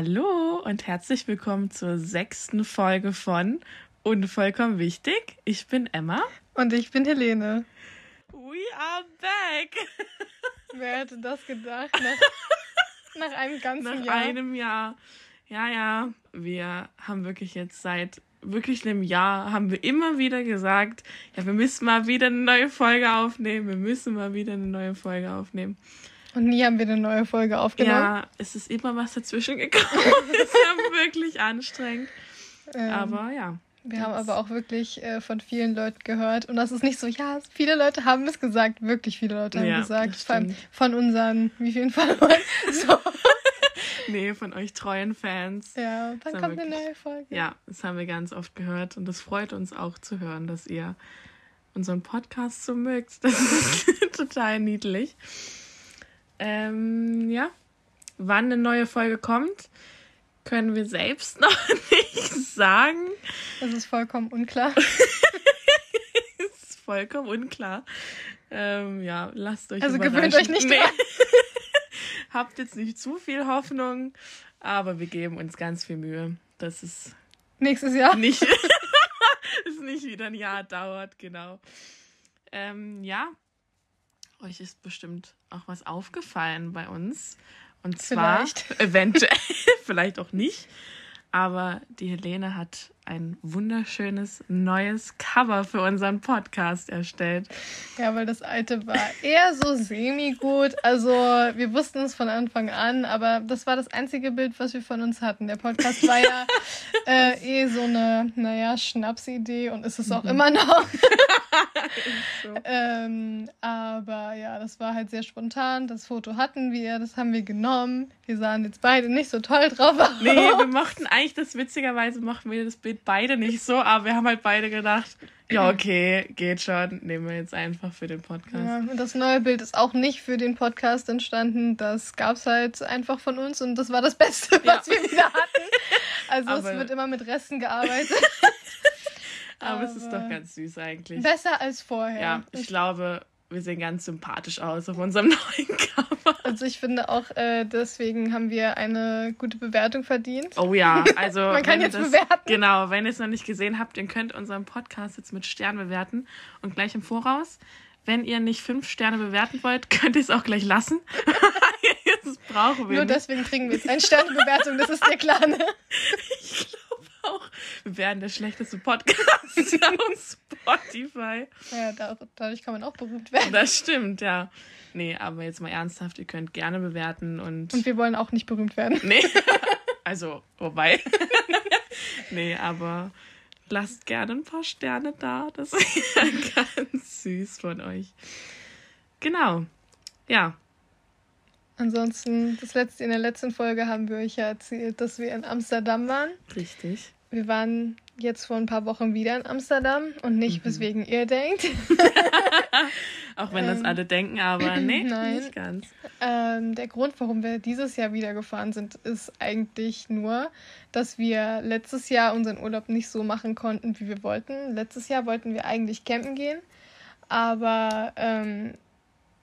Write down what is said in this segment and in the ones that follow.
Hallo und herzlich willkommen zur sechsten Folge von Unvollkommen wichtig. Ich bin Emma. Und ich bin Helene. We are back. Wer hätte das gedacht? Nach, nach einem ganzen Nach Jahr. einem Jahr. Ja, ja, wir haben wirklich jetzt seit wirklich einem Jahr haben wir immer wieder gesagt, ja, wir müssen mal wieder eine neue Folge aufnehmen. Wir müssen mal wieder eine neue Folge aufnehmen. Und nie haben wir eine neue Folge aufgenommen. Ja, es ist immer was dazwischen gekommen. ist ja wirklich anstrengend. Ähm, Aber ja. wir haben aber auch wirklich äh, von vielen Leuten gehört. Und das ist nicht so, ja, viele Leute haben es gesagt. Wirklich viele Leute haben Ja, gesagt. Vor allem von unseren, wie vielen Followern? so. Nee, von euch treuen Fans. Ja, war kommt eine wirklich- neue Folge? Ja, das haben wir ganz oft gehört und das freut uns auch zu hören, dass ihr unseren Podcast so mögt. Das ist total niedlich. Ähm, ja, wann eine neue Folge kommt, können wir selbst noch nicht sagen. Das ist vollkommen unklar. ist vollkommen unklar. Ähm, ja, lasst euch Also gewöhnt euch nicht dran. Habt jetzt nicht zu viel Hoffnung, aber wir geben uns ganz viel Mühe, dass es Nächstes Jahr. nicht, es nicht wieder ein Jahr dauert, genau. Ähm, ja, euch ist bestimmt auch was aufgefallen bei uns. Und zwar, Vielleicht. eventuell, vielleicht auch nicht, aber die Helene hat ein wunderschönes neues Cover für unseren Podcast erstellt. Ja, weil das alte war eher so semi-gut. Also, wir wussten es von Anfang an, aber das war das einzige Bild, was wir von uns hatten. Der Podcast war ja äh, eh so eine, naja, Schnapsidee und ist es auch immer noch. So. ähm, aber ja, das war halt sehr spontan. Das Foto hatten wir, das haben wir genommen. Wir sahen jetzt beide nicht so toll drauf aus. Nee, wir mochten eigentlich das, witzigerweise mochten wir das Bild beide nicht so, aber wir haben halt beide gedacht, ja, okay, geht schon, nehmen wir jetzt einfach für den Podcast. Ja, und das neue Bild ist auch nicht für den Podcast entstanden. Das gab es halt einfach von uns und das war das Beste, Ja. was wir wieder hatten. Also Aber- es wird immer mit Resten gearbeitet. aber, es ist aber- doch ganz süß eigentlich. Besser als vorher. Ja, ich glaube, wir sehen ganz sympathisch aus auf unserem neuen Cover. also ich finde auch, äh, deswegen haben wir eine gute Bewertung verdient. Oh ja, also. Man kann jetzt das, bewerten. Genau, wenn ihr es noch nicht gesehen habt, ihr könnt unseren Podcast jetzt mit Sternen bewerten und gleich im Voraus. Wenn ihr nicht fünf Sterne bewerten wollt, könnt ihr es auch gleich lassen. das brauchen wir Nur nicht. deswegen kriegen wir jetzt eine Sternebewertung, das ist dir klar, ne? Ich glaube auch. Wir wären der schlechteste Podcast auf Spotify. Ja, da, dadurch kann man auch berühmt werden. Das stimmt, ja. Nee, aber jetzt mal ernsthaft, ihr könnt gerne bewerten und. Und wir wollen auch nicht berühmt werden. nee. Also, wobei. nee, aber lasst gerne ein paar Sterne da. Das wäre ganz süß von euch. Genau. Ja. Ansonsten, das letzte, in der letzten Folge haben wir euch ja erzählt, dass wir in Amsterdam waren. Richtig. Wir waren jetzt vor ein paar Wochen wieder in Amsterdam und Mhm. nicht, weswegen ihr denkt. Auch wenn das Ähm, alle denken, aber nee, nein. nicht ganz. Ähm, der Grund, warum wir dieses Jahr wieder gefahren sind, ist eigentlich nur, dass wir letztes Jahr unseren Urlaub nicht so machen konnten, wie wir wollten. Letztes Jahr wollten wir eigentlich campen gehen, aber ähm,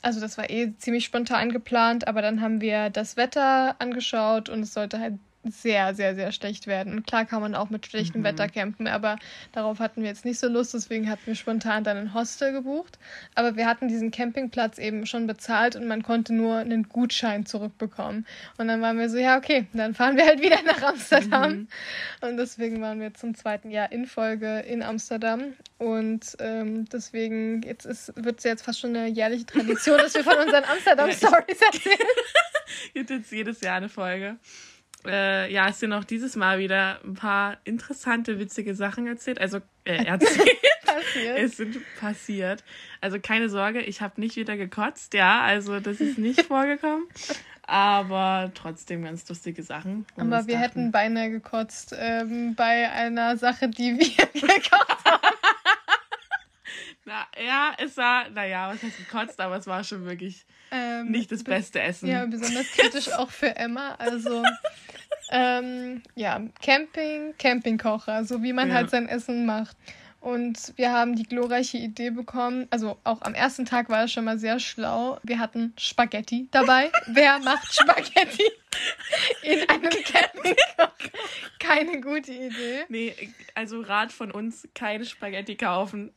also das war eh ziemlich spontan geplant, aber dann haben wir das Wetter angeschaut und es sollte halt sehr, sehr, sehr schlecht werden. Und klar kann man auch mit schlechtem Mhm. Wetter campen, aber darauf hatten wir jetzt nicht so Lust, deswegen hatten wir spontan dann ein Hostel gebucht. Aber wir hatten diesen Campingplatz eben schon bezahlt und man konnte nur einen Gutschein zurückbekommen. Und dann waren wir so, ja, okay, dann fahren wir halt wieder nach Amsterdam. Mhm. Und deswegen waren wir zum zweiten Jahr in Folge in Amsterdam. Und ähm, deswegen jetzt ist, wird es jetzt fast schon eine jährliche Tradition, dass wir von unseren Amsterdam-Stories erzählen. Gibt jetzt jedes Jahr eine Folge. Äh, ja, es sind auch dieses Mal wieder ein paar interessante, witzige Sachen erzählt. Also äh, erzählt. Es sind passiert. Also keine Sorge, ich habe nicht wieder gekotzt, ja. Also das ist nicht vorgekommen. Aber trotzdem ganz lustige Sachen. Aber wir dachten, hätten beinahe gekotzt ähm, bei einer Sache, die wir gekauft haben. Na, ja, es war, naja, was heißt gekotzt, aber es war schon wirklich Ähm, nicht das beste Essen. Ja, besonders kritisch auch für Emma. Also, ähm, ja, Camping, Campingkocher, so wie man Ja. halt sein Essen macht. Und wir haben die glorreiche Idee bekommen, also auch am ersten Tag war es schon mal sehr schlau. Wir hatten Spaghetti dabei. Wer macht Spaghetti in einem Camping? Keine gute Idee. Nee, also Rat von uns, keine Spaghetti kaufen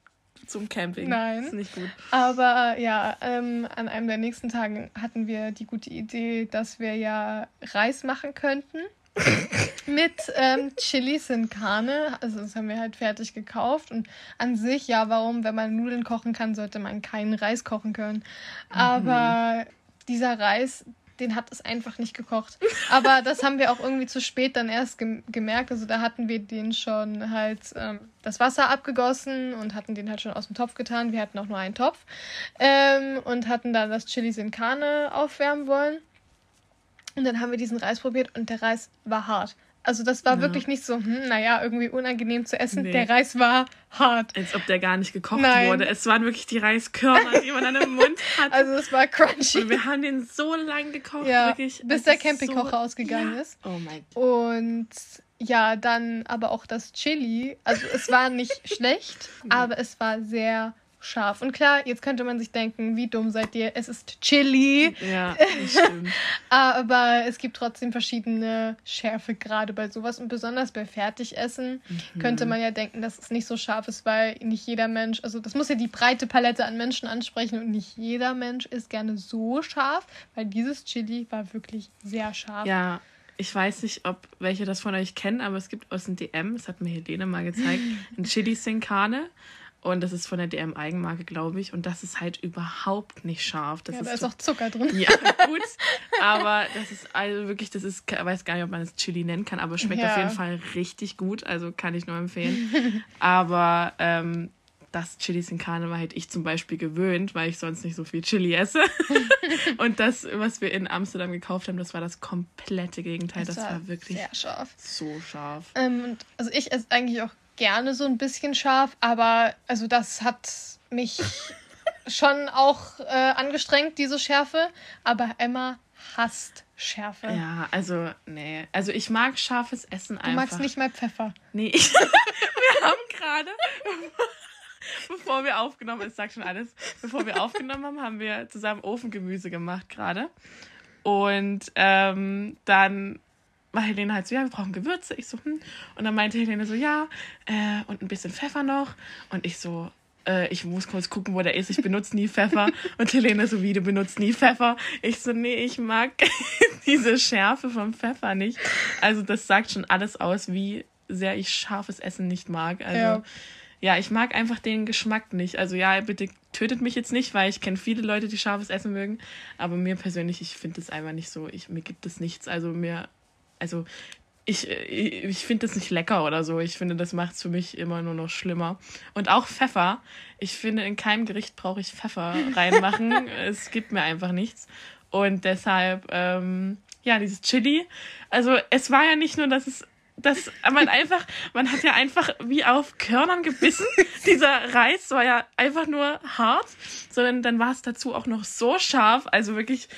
zum Camping. Nein. ist nicht gut. Aber ja, ähm, an einem der nächsten Tagen hatten wir die gute Idee, dass wir ja Reis machen könnten. mit ähm, Chilis in Karne. Also das haben wir halt fertig gekauft. Und an sich, ja, warum, wenn man Nudeln kochen kann, sollte man keinen Reis kochen können. Aber mhm. dieser Reis, den hat es einfach nicht gekocht. Aber das haben wir auch irgendwie zu spät dann erst gem gemerkt. Also da hatten wir den schon halt ähm, das Wasser abgegossen und hatten den halt schon aus dem Topf getan. Wir hatten auch nur einen Topf ähm, und hatten da das Chilis in Karne aufwärmen wollen. Und dann haben wir diesen Reis probiert und der Reis war hart. Also das war ja. wirklich nicht so, hm, naja, irgendwie unangenehm zu essen. Nee. Der Reis war hart. Als ob der gar nicht gekocht Nein. wurde. Es waren wirklich die Reiskörner, die man dann im Mund hatte. Also es war crunchy. Und wir haben den so lang gekocht, ja, wirklich. Bis der Campingkocher so, ausgegangen ja. ist. Oh mein Gott. Und ja, dann aber auch das Chili. Also es war nicht schlecht, aber es war sehr scharf. Und klar, jetzt könnte man sich denken, wie dumm seid ihr? Es ist Chili. Ja, stimmt. Aber es gibt trotzdem verschiedene Schärfe gerade bei sowas und besonders bei Fertigessen mhm. könnte man ja denken, dass es nicht so scharf ist, weil nicht jeder Mensch, also das muss ja die breite Palette an Menschen ansprechen und nicht jeder Mensch ist gerne so scharf, weil dieses Chili war wirklich sehr scharf. Ja, ich weiß nicht, ob welche das von euch kennen, aber es gibt aus dem DM, das hat mir Helene mal gezeigt, ein Chili Sin Carne. Und das ist von der DM-Eigenmarke, glaube ich. Und das ist halt überhaupt nicht scharf. Das ja, ist da ist auch Zucker drin. Ja, gut. aber das ist also wirklich, das ist, ich weiß gar nicht, ob man es Chili nennen kann, aber schmeckt ja. auf jeden Fall richtig gut. Also kann ich nur empfehlen. aber ähm, das Chili sin Carne war halt ich zum Beispiel gewöhnt, weil ich sonst nicht so viel Chili esse. und das, was wir in Amsterdam gekauft haben, das war das komplette Gegenteil. Das, das war, war, wirklich sehr scharf. So scharf. Ähm, also ich esse eigentlich auch gerne so ein bisschen scharf, aber also das hat mich schon auch äh, angestrengt, diese Schärfe. Aber Emma hasst Schärfe. Ja, also, nee. Also ich mag scharfes Essen du einfach. Du magst nicht mal Pfeffer. Nee, ich, wir haben gerade, bevor wir aufgenommen haben, es sagt schon alles, bevor wir aufgenommen haben, haben wir zusammen Ofengemüse gemacht gerade. Und ähm, dann war Helene halt so, ja, wir brauchen Gewürze. Ich so, hm. Und dann meinte Helene so, ja, äh, und ein bisschen Pfeffer noch. Und ich so, äh, ich muss kurz gucken, wo der ist. Ich benutze nie Pfeffer. Und Helene so, wie, du benutzt nie Pfeffer? Ich so, nee, ich mag diese Schärfe vom Pfeffer nicht. Also das sagt schon alles aus, wie sehr ich scharfes Essen nicht mag. Also ja. ja, ich mag einfach den Geschmack nicht. Also ja, bitte tötet mich jetzt nicht, weil ich kenne viele Leute, die scharfes Essen mögen. Aber mir persönlich, ich finde es einfach nicht so. Ich, mir gibt es nichts. Also mir also ich, ich, ich finde das nicht lecker oder so. Ich finde, das macht es für mich immer nur noch schlimmer. Und auch Pfeffer. Ich finde, in keinem Gericht brauche ich Pfeffer reinmachen. es gibt mir einfach nichts. Und deshalb, ähm, ja, dieses Chili. Also es war ja nicht nur, dass es dass man einfach, man hat ja einfach wie auf Körnern gebissen. Dieser Reis war ja einfach nur hart, sondern dann war es dazu auch noch so scharf. Also wirklich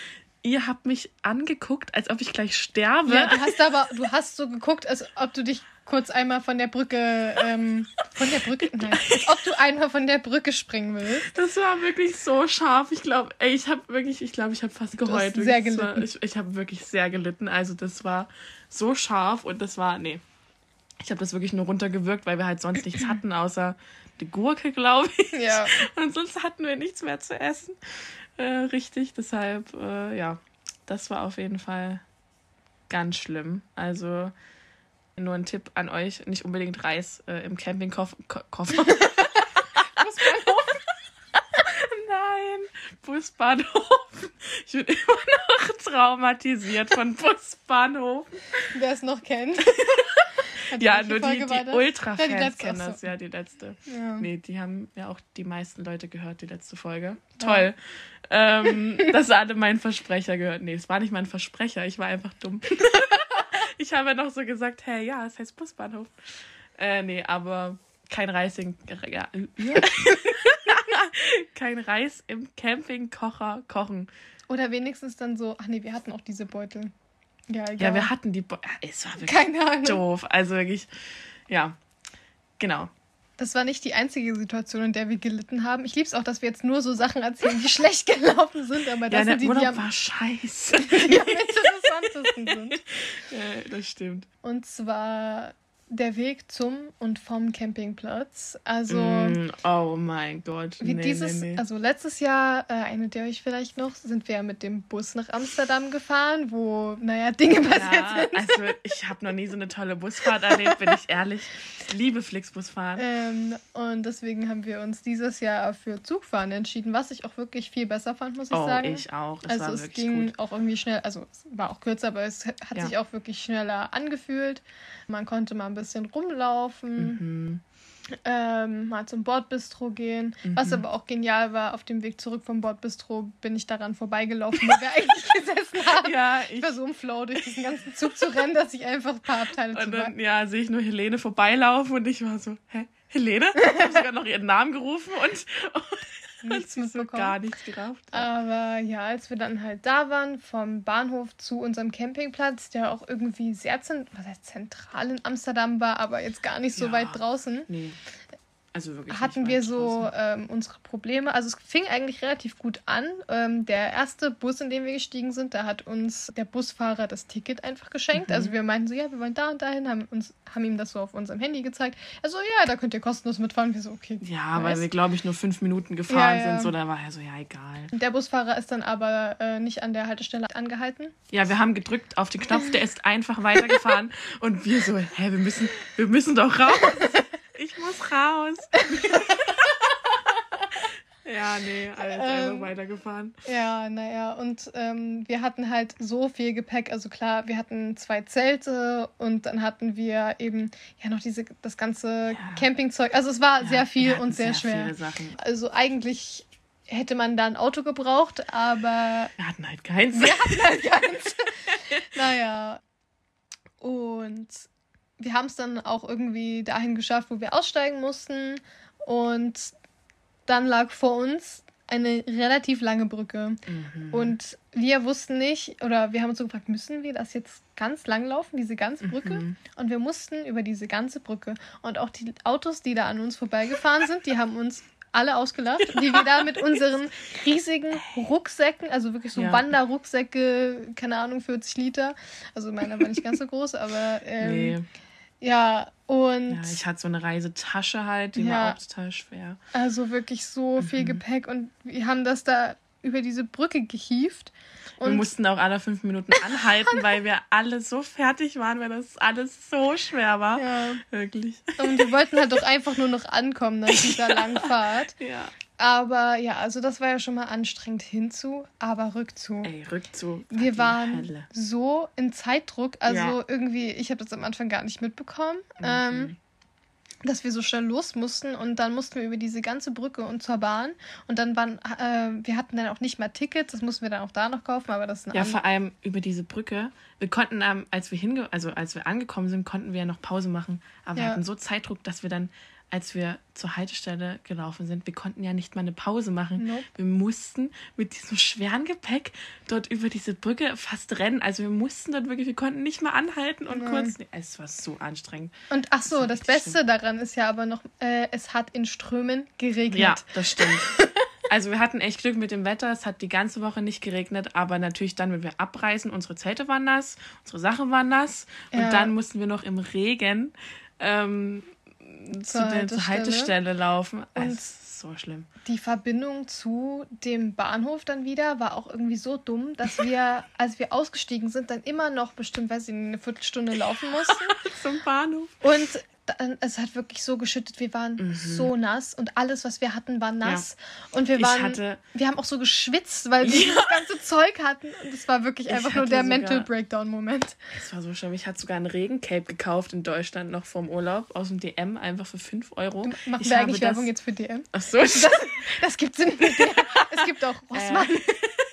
ihr habt mich angeguckt, als ob ich gleich sterbe. Ja, du hast aber, du hast so geguckt, als ob du dich kurz einmal von der Brücke, ähm, von der Brücke, nein, als ob du einmal von der Brücke springen willst. Das war wirklich so scharf. Ich glaube, ey, ich habe wirklich, ich glaube, ich habe fast geheult. Du hast sehr gelitten. War, ich ich habe wirklich sehr gelitten. Also das war so scharf und das war, nee. Ich habe das wirklich nur runtergewirkt, weil wir halt sonst nichts hatten, außer die Gurke, glaube ich. Ja. Und sonst hatten wir nichts mehr zu essen äh, richtig. Deshalb, äh, ja, das war auf jeden Fall ganz schlimm. Also nur ein Tipp an euch, nicht unbedingt Reis äh, im Campingkoffer. Koffer. Nein, Busbahnhof. Ich bin immer noch traumatisiert von Busbahnhof. Wer es noch kennt. ja, nur die, die Ultra-Fans ja, kennen das, ja, die letzte. Ja. Nee, die haben ja auch die meisten Leute gehört, die letzte Folge. Toll. Ja. Ähm, dass alle meinen Versprecher gehört. Nee, es war nicht mein Versprecher, ich war einfach dumm. ich habe noch so gesagt, hey, ja, es heißt Busbahnhof. Äh, nee, aber kein Reis in, ja, kein Reis im Campingkocher kochen. Oder wenigstens dann so, ach nee, wir hatten auch diese Beutel. Ja, egal. ja, wir hatten die. Bo es war wirklich Keine Ahnung. doof. Also wirklich, ja, genau. das war nicht die einzige Situation, in der wir gelitten haben. Ich liebe es auch, dass wir jetzt nur so Sachen erzählen, die schlecht gelaufen sind, aber das ja, sind die, Urlaub die am, war scheiße. die am interessantesten sind. ja, das stimmt. Und zwar der Weg zum und vom Campingplatz. Also Mm, oh mein Gott. wie nee, dieses, nee, nee. also letztes Jahr, äh, erinnert ihr euch vielleicht noch, sind wir mit dem Bus nach Amsterdam gefahren, wo, naja, Dinge passiert ja, sind. also ich habe noch nie so eine tolle Busfahrt erlebt, bin ich ehrlich. Ich liebe Flixbusfahren. Ähm, und deswegen haben wir uns dieses Jahr für Zugfahren entschieden, was ich auch wirklich viel besser fand, muss ich oh, sagen. ich auch. Es also es ging gut. auch irgendwie schnell, also es war auch kürzer, aber es hat Ja. sich auch wirklich schneller angefühlt. Man konnte mal ein bisschen rumlaufen, Mhm. ähm, mal zum Bordbistro gehen. Was Mhm. aber auch genial war, auf dem Weg zurück vom Bordbistro bin ich daran vorbeigelaufen, wo wir eigentlich gesessen haben. Ja, Ich ich. war so im Flow, durch diesen ganzen Zug zu rennen, dass ich einfach ein paar Abteile zu Und dann, ja, sehe ich nur Helene vorbeilaufen und ich war so, hä? Helene? Ich habe sogar noch ihren Namen gerufen und nichts mitbekommen. gar nichts gerafft. Aber ja, als wir dann halt da waren, vom Bahnhof zu unserem Campingplatz, der auch irgendwie sehr zent was heißt, zentral in Amsterdam war, aber jetzt gar nicht so Ja. weit draußen, Nee. Also wirklich. hatten wir so ähm, unsere Probleme. Also es fing eigentlich relativ gut an. Ähm, der erste Bus, in den wir gestiegen sind, da hat uns der Busfahrer das Ticket einfach geschenkt. Mhm. Also wir meinten so, ja, wir wollen da und dahin, haben, uns, haben ihm das so auf unserem Handy gezeigt. Also ja, da könnt ihr kostenlos mitfahren. Wir so, okay. Ja, nice. weil wir, glaube ich, nur fünf Minuten gefahren Ja, ja. sind. So, da war er so, ja, egal. Der Busfahrer ist dann aber äh, nicht an der Haltestelle angehalten. Ja, wir haben gedrückt auf den Knopf, der ist einfach weitergefahren. und wir so, hä, wir müssen, wir müssen doch raus. Ich muss raus. ja, nee, alles einfach Ähm, weitergefahren. Ja, naja, und ähm, wir hatten halt so viel Gepäck. Also klar, wir hatten zwei Zelte und dann hatten wir eben ja noch diese das ganze Ja. Campingzeug. Also es war Ja, sehr viel und sehr, Viele schwer. Also eigentlich hätte man da ein Auto gebraucht, aber Wir hatten halt keins. wir hatten halt keins. naja. Und wir haben es dann auch irgendwie dahin geschafft, wo wir aussteigen mussten. Und dann lag vor uns eine relativ lange Brücke. Mhm. Und wir wussten nicht, oder wir haben uns so gefragt, müssen wir das jetzt ganz lang laufen, diese ganze Brücke? Mhm. Und wir mussten über diese ganze Brücke. Und auch die Autos, die da an uns vorbeigefahren sind, die haben uns alle ausgelacht, wie wir da mit unseren riesigen Rucksäcken, also wirklich so Ja. Wanderrucksäcke, keine Ahnung, 40 Liter. Also meiner war nicht ganz so groß, aber ähm, Nee. Ja, und Ja, ich hatte so eine Reisetasche halt, die Ja. war auch total schwer. also wirklich so viel Mhm. Gepäck und wir haben das da über diese Brücke gehievt. wir Und mussten auch alle fünf Minuten anhalten, weil wir alle so fertig waren, weil das alles so schwer war. ja, Wirklich. und wir wollten halt doch einfach nur noch ankommen nach dieser langen Fahrt. Ja. Aber ja, also das war ja schon mal anstrengend hinzu, aber rückzu. Ey, Rückzug. war Wir waren Hölle. so in Zeitdruck, also Ja. irgendwie, ich habe das am Anfang gar nicht mitbekommen, Mhm. ähm, dass wir so schnell los mussten und dann mussten wir über diese ganze Brücke und zur Bahn und dann waren, äh, wir hatten dann auch nicht mal Tickets, das mussten wir dann auch da noch kaufen, aber das ist ein Ja, vor allem über diese Brücke. Wir konnten, ähm, als wir hinge also als wir angekommen sind, konnten wir ja noch Pause machen. Aber wir Ja. hatten so Zeitdruck, dass wir dann, als wir zur Haltestelle gelaufen sind, wir konnten ja nicht mal eine Pause machen. Nope. Wir mussten mit diesem schweren Gepäck dort über diese Brücke fast rennen. Also wir mussten dort wirklich, wir konnten nicht mal anhalten und Nein. kurz. Es war so anstrengend. Und ach so, das richtig Beste daran ist ja aber noch, äh, es hat in Strömen geregnet. Ja, das stimmt. Also wir hatten echt Glück mit dem Wetter. Es hat die ganze Woche nicht geregnet, aber natürlich dann, wenn wir abreisen, unsere Zelte waren nass, unsere Sachen waren nass und Ja. dann mussten wir noch im Regen ähm, zu Zur der zur Haltestelle. Haltestelle laufen. Und- so schlimm. Die Verbindung zu dem Bahnhof dann wieder war auch irgendwie so dumm, dass wir, als wir ausgestiegen sind, dann immer noch bestimmt, weiß ich eine Viertelstunde laufen mussten. Zum Bahnhof. Und es hat wirklich so geschüttet. Wir waren so nass und alles, was wir hatten, war nass. Und wir Mhm. Waren, hatte- wir haben auch so geschwitzt, weil wir das ganze Zeug hatten. Und es war wirklich Ich einfach nur der sogar- Mental Breakdown-Moment. Es war so schlimm. Ich hatte sogar ein Regencape gekauft in Deutschland noch vom Urlaub aus dem DM, einfach für 5 Euro. Machen ich wir eigentlich das- Werbung jetzt für DM? Ach so, Das gibt's in DM. Es gibt auch Rossmann. Ich,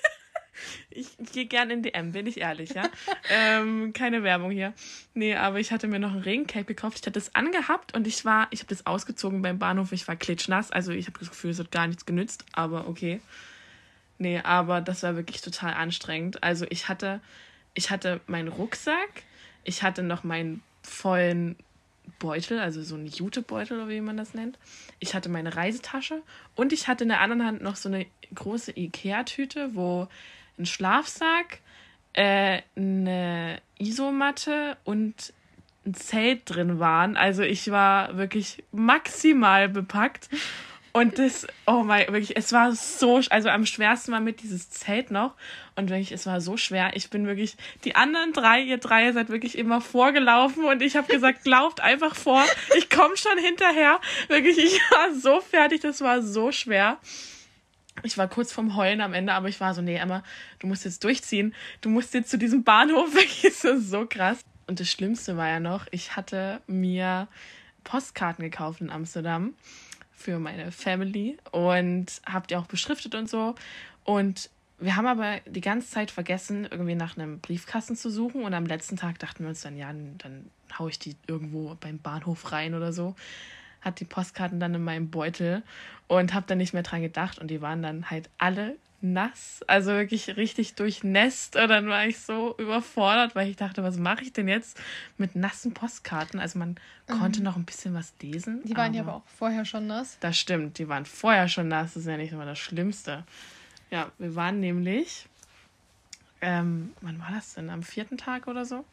ich gehe gern in DM, bin ich ehrlich, ja. ähm, keine Werbung hier. Nee, aber ich hatte mir noch ein Regencape gekauft. Ich hatte das angehabt und ich war, ich habe das ausgezogen beim Bahnhof. Ich war klitschnass. Also ich habe das Gefühl, es hat gar nichts genützt, aber okay. Nee, aber das war wirklich total anstrengend. Also ich hatte, ich hatte meinen Rucksack, ich hatte noch meinen vollen Beutel, also so ein Jutebeutel oder wie man das nennt. Ich hatte meine Reisetasche und ich hatte in der anderen Hand noch so eine große Ikea-Tüte, wo ein Schlafsack, äh, eine Isomatte und ein Zelt drin waren. Also ich war wirklich maximal bepackt. Und das, oh mein, wirklich, es war so, also am schwersten war mit dieses Zelt noch. Und wirklich, es war so schwer. Ich bin wirklich, die anderen drei, ihr drei seid wirklich immer vorgelaufen und ich habe gesagt, lauft einfach vor. Ich komme schon hinterher. Wirklich, ich war so fertig, das war so schwer. Ich war kurz vorm Heulen am Ende, aber ich war so, nee, Emma, du musst jetzt durchziehen. Du musst jetzt zu diesem Bahnhof. Ist das so krass. Und das Schlimmste war ja noch, ich hatte mir Postkarten gekauft in Amsterdam für meine Family und habe die auch beschriftet und so. Und wir haben aber die ganze Zeit vergessen, irgendwie nach einem Briefkasten zu suchen. Und am letzten Tag dachten wir uns dann, ja, dann haue ich die irgendwo beim Bahnhof rein oder so. Hat die Postkarten dann in meinem Beutel und habe dann nicht mehr dran gedacht. Und die waren dann halt alle nass, also wirklich richtig durchnässt. Und dann war ich so überfordert, weil ich dachte, was mache ich denn jetzt mit nassen Postkarten? Also man mhm. konnte noch ein bisschen was lesen. Die waren ja aber auch vorher schon nass. Das stimmt, die waren vorher schon nass. Das ist ja nicht immer das Schlimmste. Ja, wir waren nämlich, ähm, wann war das denn? Am vierten Tag oder so?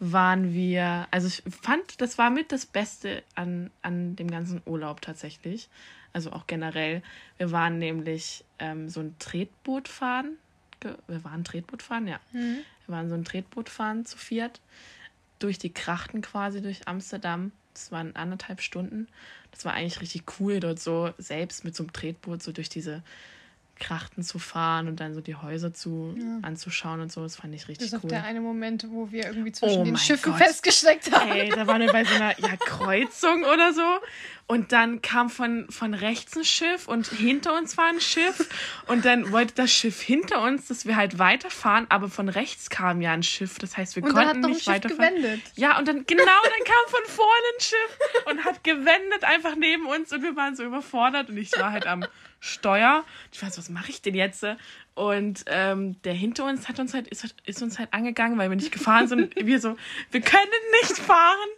Waren wir, also ich fand, das war mit das Beste an, an dem ganzen Urlaub tatsächlich also auch generell. Wir waren nämlich ähm, so ein Tretboot fahren. Wir waren Tretboot fahren, ja. Mhm. Wir waren so ein Tretboot fahren zu viert. Durch die Krachten quasi, durch Amsterdam. Das waren anderthalb Stunden. Das war eigentlich richtig cool, dort so selbst mit so einem Tretboot so durch diese Krachten zu fahren und dann so die Häuser zu ja. anzuschauen und so. Das fand ich richtig cool. Das ist der eine Moment, wo wir irgendwie zwischen oh den Schiffen Gott. festgesteckt haben. Ey, da waren wir bei so einer ja, Kreuzung oder so. Und dann kam von, von rechts ein Schiff und hinter uns war ein Schiff. Und dann wollte das Schiff hinter uns, dass wir halt weiterfahren, aber von rechts kam ja ein Schiff. Das heißt, wir und konnten nicht weiterfahren. Gewendet. Ja, und dann, genau, dann kam von vorne ein Schiff und hat gewendet einfach neben uns und wir waren so überfordert und ich war halt am Steuer. Ich weiß, was mache ich denn jetzt? Und ähm, der hinter uns hat uns halt, ist, ist uns halt angegangen, weil wir nicht gefahren sind. wir so, wir können nicht fahren.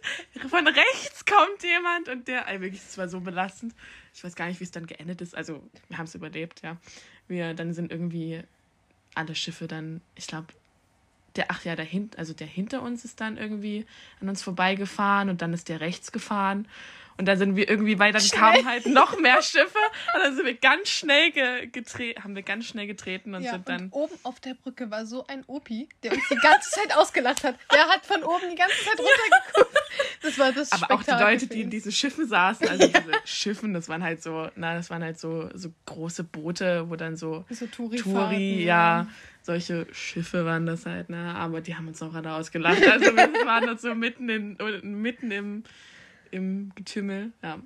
Von rechts kommt jemand und der, also wirklich, das war so belastend. Ich weiß gar nicht, wie es dann geendet ist. Also, wir haben es überlebt, ja. Wir, dann sind irgendwie alle Schiffe dann, ich glaube, der, ach ja, hin, also der hinter uns ist dann irgendwie an uns vorbeigefahren und dann ist der rechts gefahren. Und dann sind wir irgendwie, weil dann schnell. kamen halt noch mehr Schiffe und dann sind wir ganz schnell getreten, haben wir ganz schnell getreten und ja, sind dann. Und oben auf der Brücke war so ein Opi, der uns die ganze Zeit ausgelacht hat. Der hat von oben die ganze Zeit runtergeguckt. Das war das Aber auch die Leute, die in diesen Schiffen saßen, also diese Schiffen, das waren halt so, na, das waren halt so, so große Boote, wo dann so, so Touri, Touri ja, solche Schiffe waren das halt, ne? Aber die haben uns auch alle ausgelacht. Also wir waren da so mitten in, mitten im im Getümmel. Ja,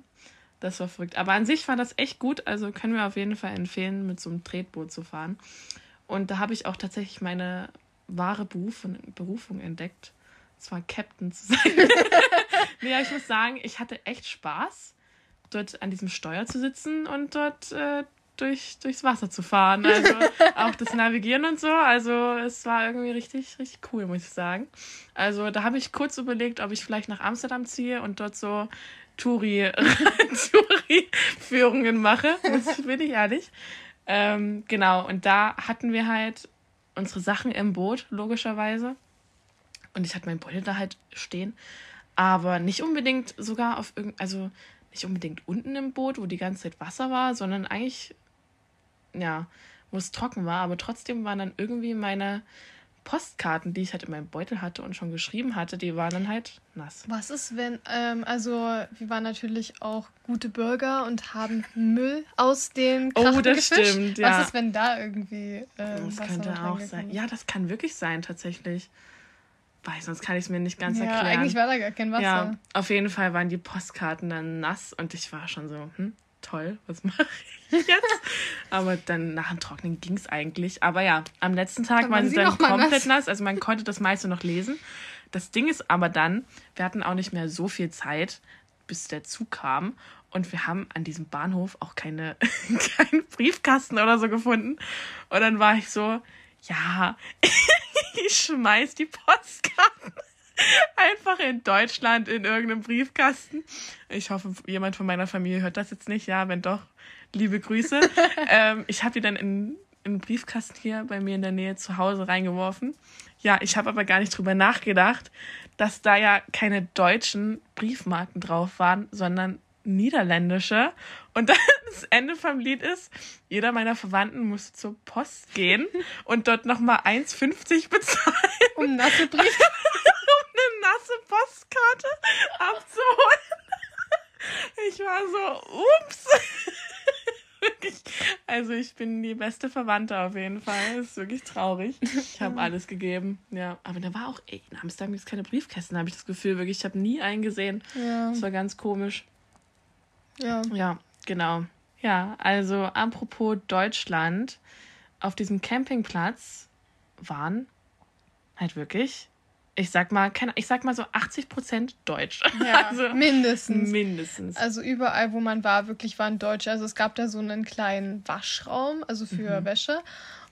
das war verrückt. Aber an sich war das echt gut. Also können wir auf jeden Fall empfehlen, mit so einem Tretboot zu fahren. Und da habe ich auch tatsächlich meine wahre Berufung, Berufung entdeckt. Zwar Captain zu sein. nee, ich muss sagen, ich hatte echt Spaß, dort an diesem Steuer zu sitzen und dort äh, durch, durchs Wasser zu fahren. Also auch das Navigieren und so. Also es war irgendwie richtig, richtig cool, muss ich sagen. Also da habe ich kurz überlegt, ob ich vielleicht nach Amsterdam ziehe und dort so Touri-Führungen mache. Das bin ich ehrlich. Ähm, genau, und da hatten wir halt unsere Sachen im Boot, logischerweise. Und ich hatte mein Beutel da halt stehen. Aber nicht unbedingt sogar auf irgendein, also nicht unbedingt unten im Boot, wo die ganze Zeit Wasser war, sondern eigentlich ja, wo es trocken war, aber trotzdem waren dann irgendwie meine Postkarten, die ich halt in meinem Beutel hatte und schon geschrieben hatte, die waren dann halt nass. Was ist, wenn, ähm, also wir waren natürlich auch gute Bürger und haben Müll aus den Krachten Oh, das gefischt. stimmt, ja. Was ist, wenn da irgendwie ähm, Das könnte auch sein. Ja, das kann wirklich sein, tatsächlich. Weil sonst kann ich es mir nicht ganz ja, erklären. eigentlich war da gar kein Wasser. Ja, auf jeden Fall waren die Postkarten dann nass und ich war schon so, hm, toll, was mache ich jetzt? Aber dann nach dem Trocknen ging es eigentlich. Aber ja, am letzten Tag waren sie dann komplett nass. nass. Also man konnte das meiste noch lesen. Das Ding ist aber dann, wir hatten auch nicht mehr so viel Zeit, bis der Zug kam. Und wir haben an diesem Bahnhof auch keine, keinen Briefkasten oder so gefunden. Und dann war ich so, ja, ich schmeiß die Postkarten Einfach in Deutschland in irgendeinem Briefkasten. Ich hoffe, jemand von meiner Familie hört das jetzt nicht. Ja, wenn doch, liebe Grüße. ähm, ich habe die dann in, in einen Briefkasten hier bei mir in der Nähe zu Hause reingeworfen. Ja, ich habe aber gar nicht drüber nachgedacht, dass da ja keine deutschen Briefmarken drauf waren, sondern niederländische. Und dann das Ende vom Lied ist, jeder meiner Verwandten musste zur Post gehen und dort nochmal 1,50 bezahlen. Um nasse Briefe. Nasse Postkarte abzuholen. Ich war so, ups. Wirklich. Also ich bin die beste Verwandte auf jeden Fall. Das ist wirklich traurig. Ich habe alles gegeben. Ja, aber da war auch, ey, in Amsterdam gibt es keine Briefkästen, habe ich das Gefühl. Wirklich, ich habe nie einen gesehen. Ja. Das war ganz komisch. Ja. Ja, genau. Ja, also apropos Deutschland, auf diesem Campingplatz waren halt wirklich, ich sag mal, keine, ich sag mal so 80 Prozent Deutsch. Ja, also mindestens. mindestens. Also überall, wo man war, wirklich waren Deutsche. Also es gab da so einen kleinen Waschraum, also für Wäsche.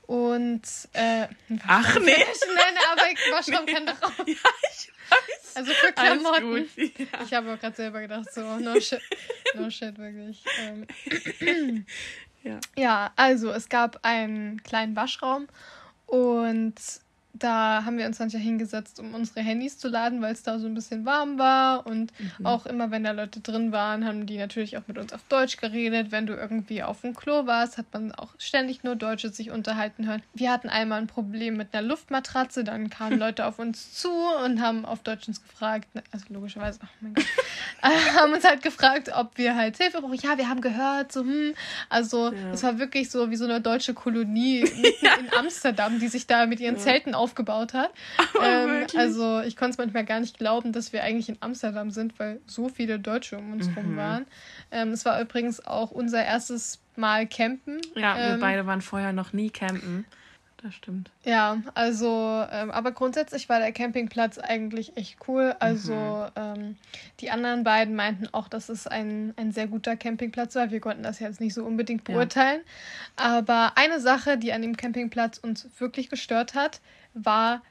Und äh, Mhm. Ach nee. Nein, aber Waschraum kann doch auch. Ja, ich weiß. Also für Alles Klamotten. gut. Ja. Ich habe auch gerade selber gedacht, so, no shit. No shit, wirklich. Ähm, Ja. ja, also es gab einen kleinen Waschraum und da haben wir uns dann ja hingesetzt, um unsere Handys zu laden, weil es da so ein bisschen warm war. Und Mhm. auch immer, wenn da Leute drin waren, haben die natürlich auch mit uns auf Deutsch geredet. Wenn du irgendwie auf dem Klo warst, hat man auch ständig nur Deutsche sich unterhalten hören. Wir hatten einmal ein Problem mit einer Luftmatratze, dann kamen Leute auf uns zu und haben auf Deutsch uns gefragt, also logischerweise, oh mein Gott, äh, haben uns halt gefragt, ob wir halt Hilfe brauchen. Ja, wir haben gehört, so, hm. Also, Ja. es war wirklich so wie so eine deutsche Kolonie mitten in Amsterdam, die sich da mit ihren Zelten aufgebaut hat. Ähm, wirklich? also, ich konnte es manchmal gar nicht glauben, dass wir eigentlich in Amsterdam sind, weil so viele Deutsche um uns rum Mhm. waren. Ähm, es war übrigens auch unser erstes Mal campen. Ja, wir ähm, beide waren vorher noch nie campen. Das stimmt. Ja, also, ähm, aber grundsätzlich war der Campingplatz eigentlich echt cool. Also, Mhm. ähm, die anderen beiden meinten auch, dass es ein, ein sehr guter Campingplatz war. Wir konnten das jetzt nicht so unbedingt Ja. beurteilen. Aber eine Sache, die an dem Campingplatz uns wirklich gestört hat, war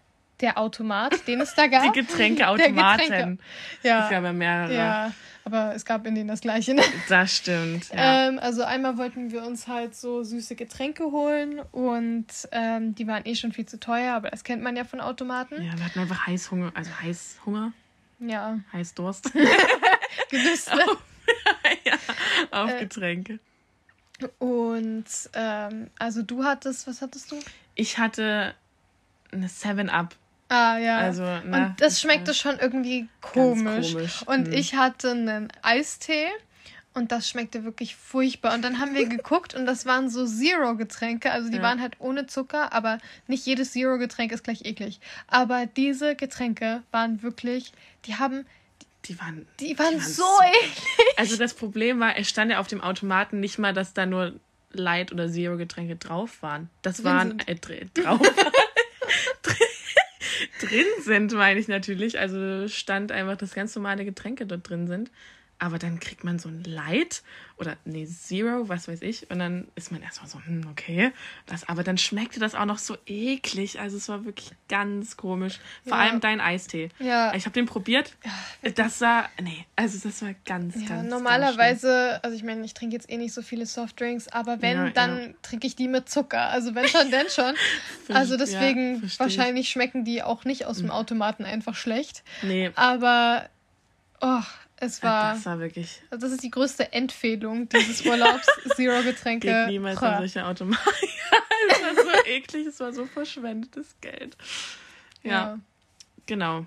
der Automat, den es da gab. Die Getränkeautomaten. Getränke. Es ja, gab ja mehrere. ja, aber es gab in denen das gleiche. Ne? Das stimmt. Ja. Ähm, also einmal wollten wir uns halt so süße Getränke holen und ähm, die waren eh schon viel zu teuer, aber das kennt man ja von Automaten. ja, wir hatten einfach Heißhunger, also Heißhunger, Ja, Heißdurst. Gelüste. ja, auf Äh, Getränke. Und ähm, also du hattest, was hattest du? Ich hatte eine 7-Up. Ah ja. Also, na, und das schmeckte schon irgendwie komisch. komisch. Und Mhm. ich hatte einen Eistee und das schmeckte wirklich furchtbar. Und dann haben wir geguckt und das waren so Zero-Getränke. Also die Ja. waren halt ohne Zucker, aber nicht jedes Zero-Getränk ist gleich eklig. Aber diese Getränke waren wirklich, die haben, Die waren, die waren, waren so so- eklig. Also das Problem war, es stand ja auf dem Automaten nicht mal, dass da nur Light- oder Zero-Getränke drauf waren. Das Drin waren äh, dr drauf. drin sind, meine ich natürlich. Also stand einfach, dass ganz normale Getränke dort drin sind. Aber dann kriegt man so ein Light oder nee, Zero, was weiß ich. Und dann ist man erstmal so, hm, okay. Das, aber dann schmeckte das auch noch so eklig. Also es war wirklich ganz komisch. Vor Ja. allem dein Eistee. Ja. Ich habe den probiert. Das war, nee, also das war ganz, Ja, ganz normalerweise, also ich meine, ich trinke jetzt eh nicht so viele Softdrinks, aber wenn, Ja, dann ja. trinke ich die mit Zucker. Also wenn schon, denn schon. Also ja, deswegen, wahrscheinlich schmecken die auch nicht aus dem Automaten einfach schlecht. ganz. Nee, Aber, oh, es war, das war wirklich, also das ist die größte Empfehlung dieses Urlaubs. Zero-Getränke. geht niemals an solche Automaten. es war so eklig, es war so verschwendetes Geld. Ja, genau.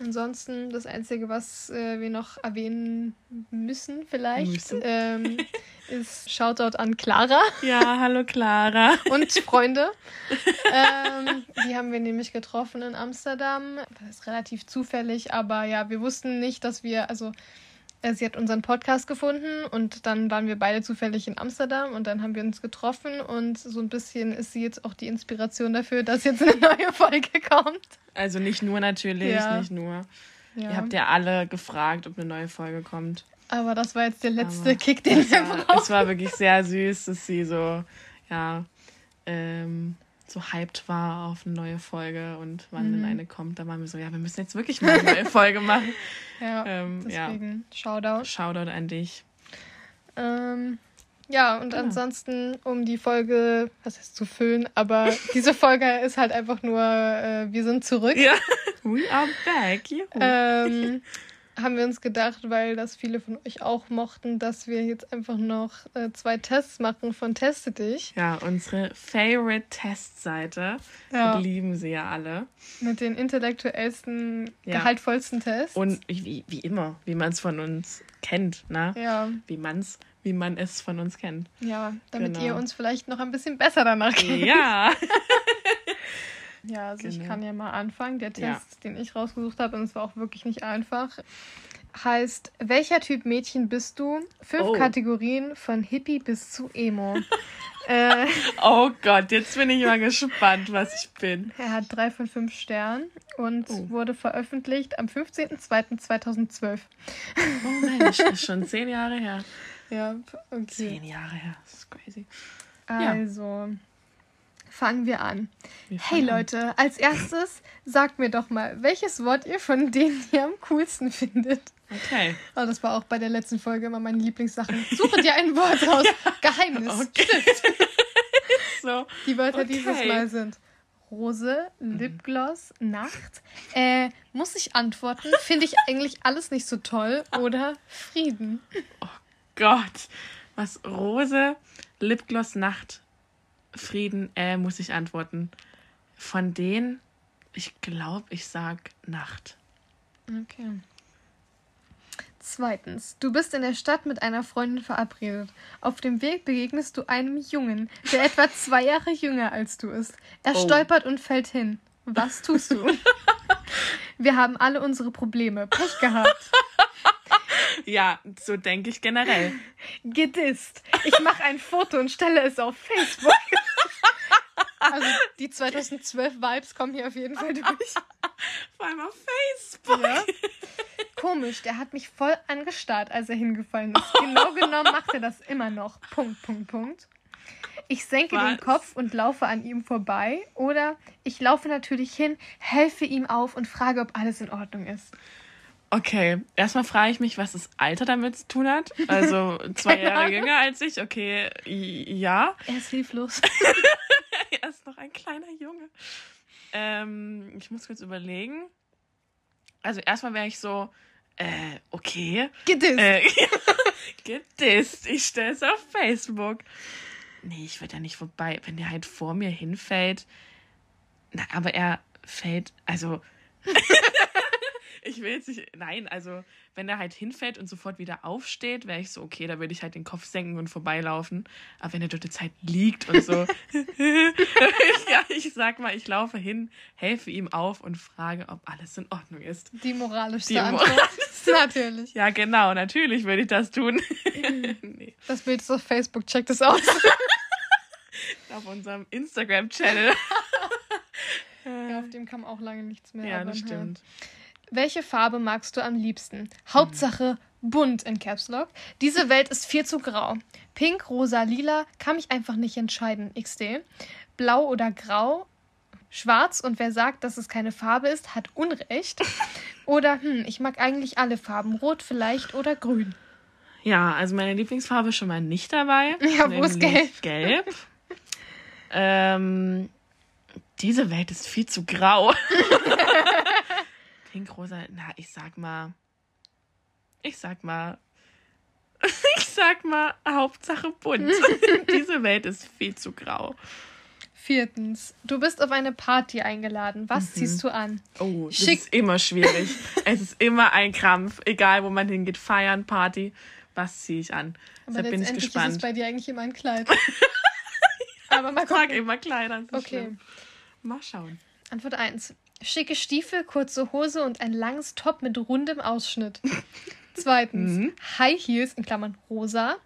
Ansonsten das Einzige, was äh, wir noch erwähnen müssen vielleicht, Müssen. Ähm, ist Shoutout an Clara Ja, hallo Clara. und Freunde. ähm, die haben wir nämlich getroffen in Amsterdam. Das ist relativ zufällig, aber ja, wir wussten nicht, dass wir, also sie hat unseren Podcast gefunden und dann waren wir beide zufällig in Amsterdam und dann haben wir uns getroffen und so ein bisschen ist sie jetzt auch die Inspiration dafür, dass jetzt eine neue Folge kommt. Also nicht nur natürlich, Ja. nicht nur. Ja. Ihr habt ja alle gefragt, ob eine neue Folge kommt. Aber das war jetzt der letzte Aber Kick, den wir war, brauchen. es war wirklich sehr süß, dass sie so, ja, ähm, so hyped war auf eine neue Folge und wann denn eine kommt, da waren wir so, ja, wir müssen jetzt wirklich mal eine neue Folge machen. Ja, Ähm, ja. deswegen Shoutout. Shoutout an dich. Ähm, ja, und Genau. ansonsten, um die Folge, was heißt zu füllen, aber diese Folge ist halt einfach nur, äh, wir sind zurück. Ja, we are back. Ähm, haben wir uns gedacht, weil das viele von euch auch mochten, dass wir jetzt einfach noch äh, zwei Tests machen von Teste dich. Ja, unsere Favorite Testseite. Ja. Lieben sie ja alle. Mit den intellektuellsten, Ja. gehaltvollsten Tests. Und wie, wie immer, wie man es von uns kennt, ne? ja, Wie man's, wie man es von uns kennt. ja, damit Genau. ihr uns vielleicht noch ein bisschen besser danach kennt. Ja. Ja, also ich Genau. kann ja mal anfangen. Der Test, Ja. den ich rausgesucht habe, und es war auch wirklich nicht einfach, heißt, welcher Typ Mädchen bist du? Fünf Oh. Kategorien von Hippie bis zu Emo. äh, Oh Gott, jetzt bin ich mal gespannt, was ich bin. er hat drei von fünf Sternen und Oh. wurde veröffentlicht am 15.02.2012. Oh Mensch, das ist schon zehn Jahre her. Ja, okay. Zehn Jahre her. Das ist crazy. Also, fangen wir an. Wir Hey fangen an. Leute, als erstes sagt mir doch mal, welches Wort ihr von denen hier am coolsten findet. Okay. Oh, das war auch bei der letzten Folge immer meine Lieblingssachen. Suche dir ein Wort raus. Geheimnis. Okay. so. Die Wörter Okay. dieses Mal sind Rose, Lipgloss, Nacht. Äh, muss ich antworten? Finde ich eigentlich alles nicht so toll. Oder Frieden. Gott. Was? Rose, Lipgloss, Nacht, Frieden, äh, muss ich antworten. Von denen, ich glaube, ich sag Nacht. Okay. Zweitens, du bist in der Stadt mit einer Freundin verabredet. Auf dem Weg begegnest du einem Jungen, der etwa zwei Jahre jünger als du ist. Er Oh. stolpert und fällt hin. Was tust du? Wir haben alle unsere Probleme. Pech gehabt. Ja, so denke ich generell. Gedisst. Ich mache ein Foto und stelle es auf Facebook. Also die 2012 Vibes kommen hier auf jeden Fall durch. Vor allem auf Facebook. Ja. Komisch, der hat mich voll angestarrt, als er hingefallen ist. Genau genommen macht er das immer noch. Punkt, Punkt, Punkt. Ich senke den Was? Kopf und laufe an ihm vorbei. Oder ich laufe natürlich hin, helfe ihm auf und frage, ob alles in Ordnung ist. Okay, erstmal frage ich mich, was das Alter damit zu tun hat. Also zwei Jahre jünger als ich. Okay, ja. Er ist hilflos. Er ist noch ein kleiner Junge. Ähm, ich muss kurz überlegen. Also erstmal wäre ich so, äh, okay. Gedisst. Äh, gedisst. Ich stelle es auf Facebook. Nee, ich werde ja nicht vorbei. Wenn der halt vor mir hinfällt. Na, aber er fällt, also. ich will jetzt nicht. Nein, also, wenn er halt hinfällt und sofort wieder aufsteht, wäre ich so, okay, da würde ich halt den Kopf senken und vorbeilaufen. Aber wenn er dort die Zeit liegt und so. ja, ich sag mal, ich laufe hin, helfe ihm auf und frage, ob alles in Ordnung ist. Die moralischste Die Antwort. Natürlich. Ja, genau, natürlich würde ich das tun. nee, Das Bild ist auf Facebook, checkt es aus. auf unserem Instagram-Channel. Ja, auf dem kam auch lange nichts mehr. Ja, das stimmt. Welche Farbe magst du am liebsten? Hauptsache bunt in Caps Lock. Diese Welt ist viel zu grau. Pink, rosa, lila kann mich einfach nicht entscheiden. XD. Blau oder grau? Schwarz und wer sagt, dass es keine Farbe ist, hat Unrecht. Oder hm, ich mag eigentlich alle Farben. Rot vielleicht oder grün. Ja, also meine Lieblingsfarbe ist schon mal nicht dabei. Ja, wo ist nämlich Gelb. ähm, diese Welt ist viel zu grau. Pink, rosa, na, ich sag mal. Ich sag mal. Ich sag mal, Hauptsache bunt. Diese Welt ist viel zu grau. Viertens, du bist auf eine Party eingeladen. Was Mhm. ziehst du an? Oh, das Schick. ist immer schwierig. es ist immer ein Krampf, egal wo man hingeht, feiern, Party. Was ziehe ich an? Aber Deshalb bin ich letztendlich ist es gespannt. bei dir eigentlich immer ein Kleid. Aber mal Ich trage gucken. immer Kleider. Okay. schlimm. Mal schauen. Antwort 1. Schicke Stiefel, kurze Hose und ein langes Top mit rundem Ausschnitt. Zweitens. Mhm. High Heels in Klammern rosa.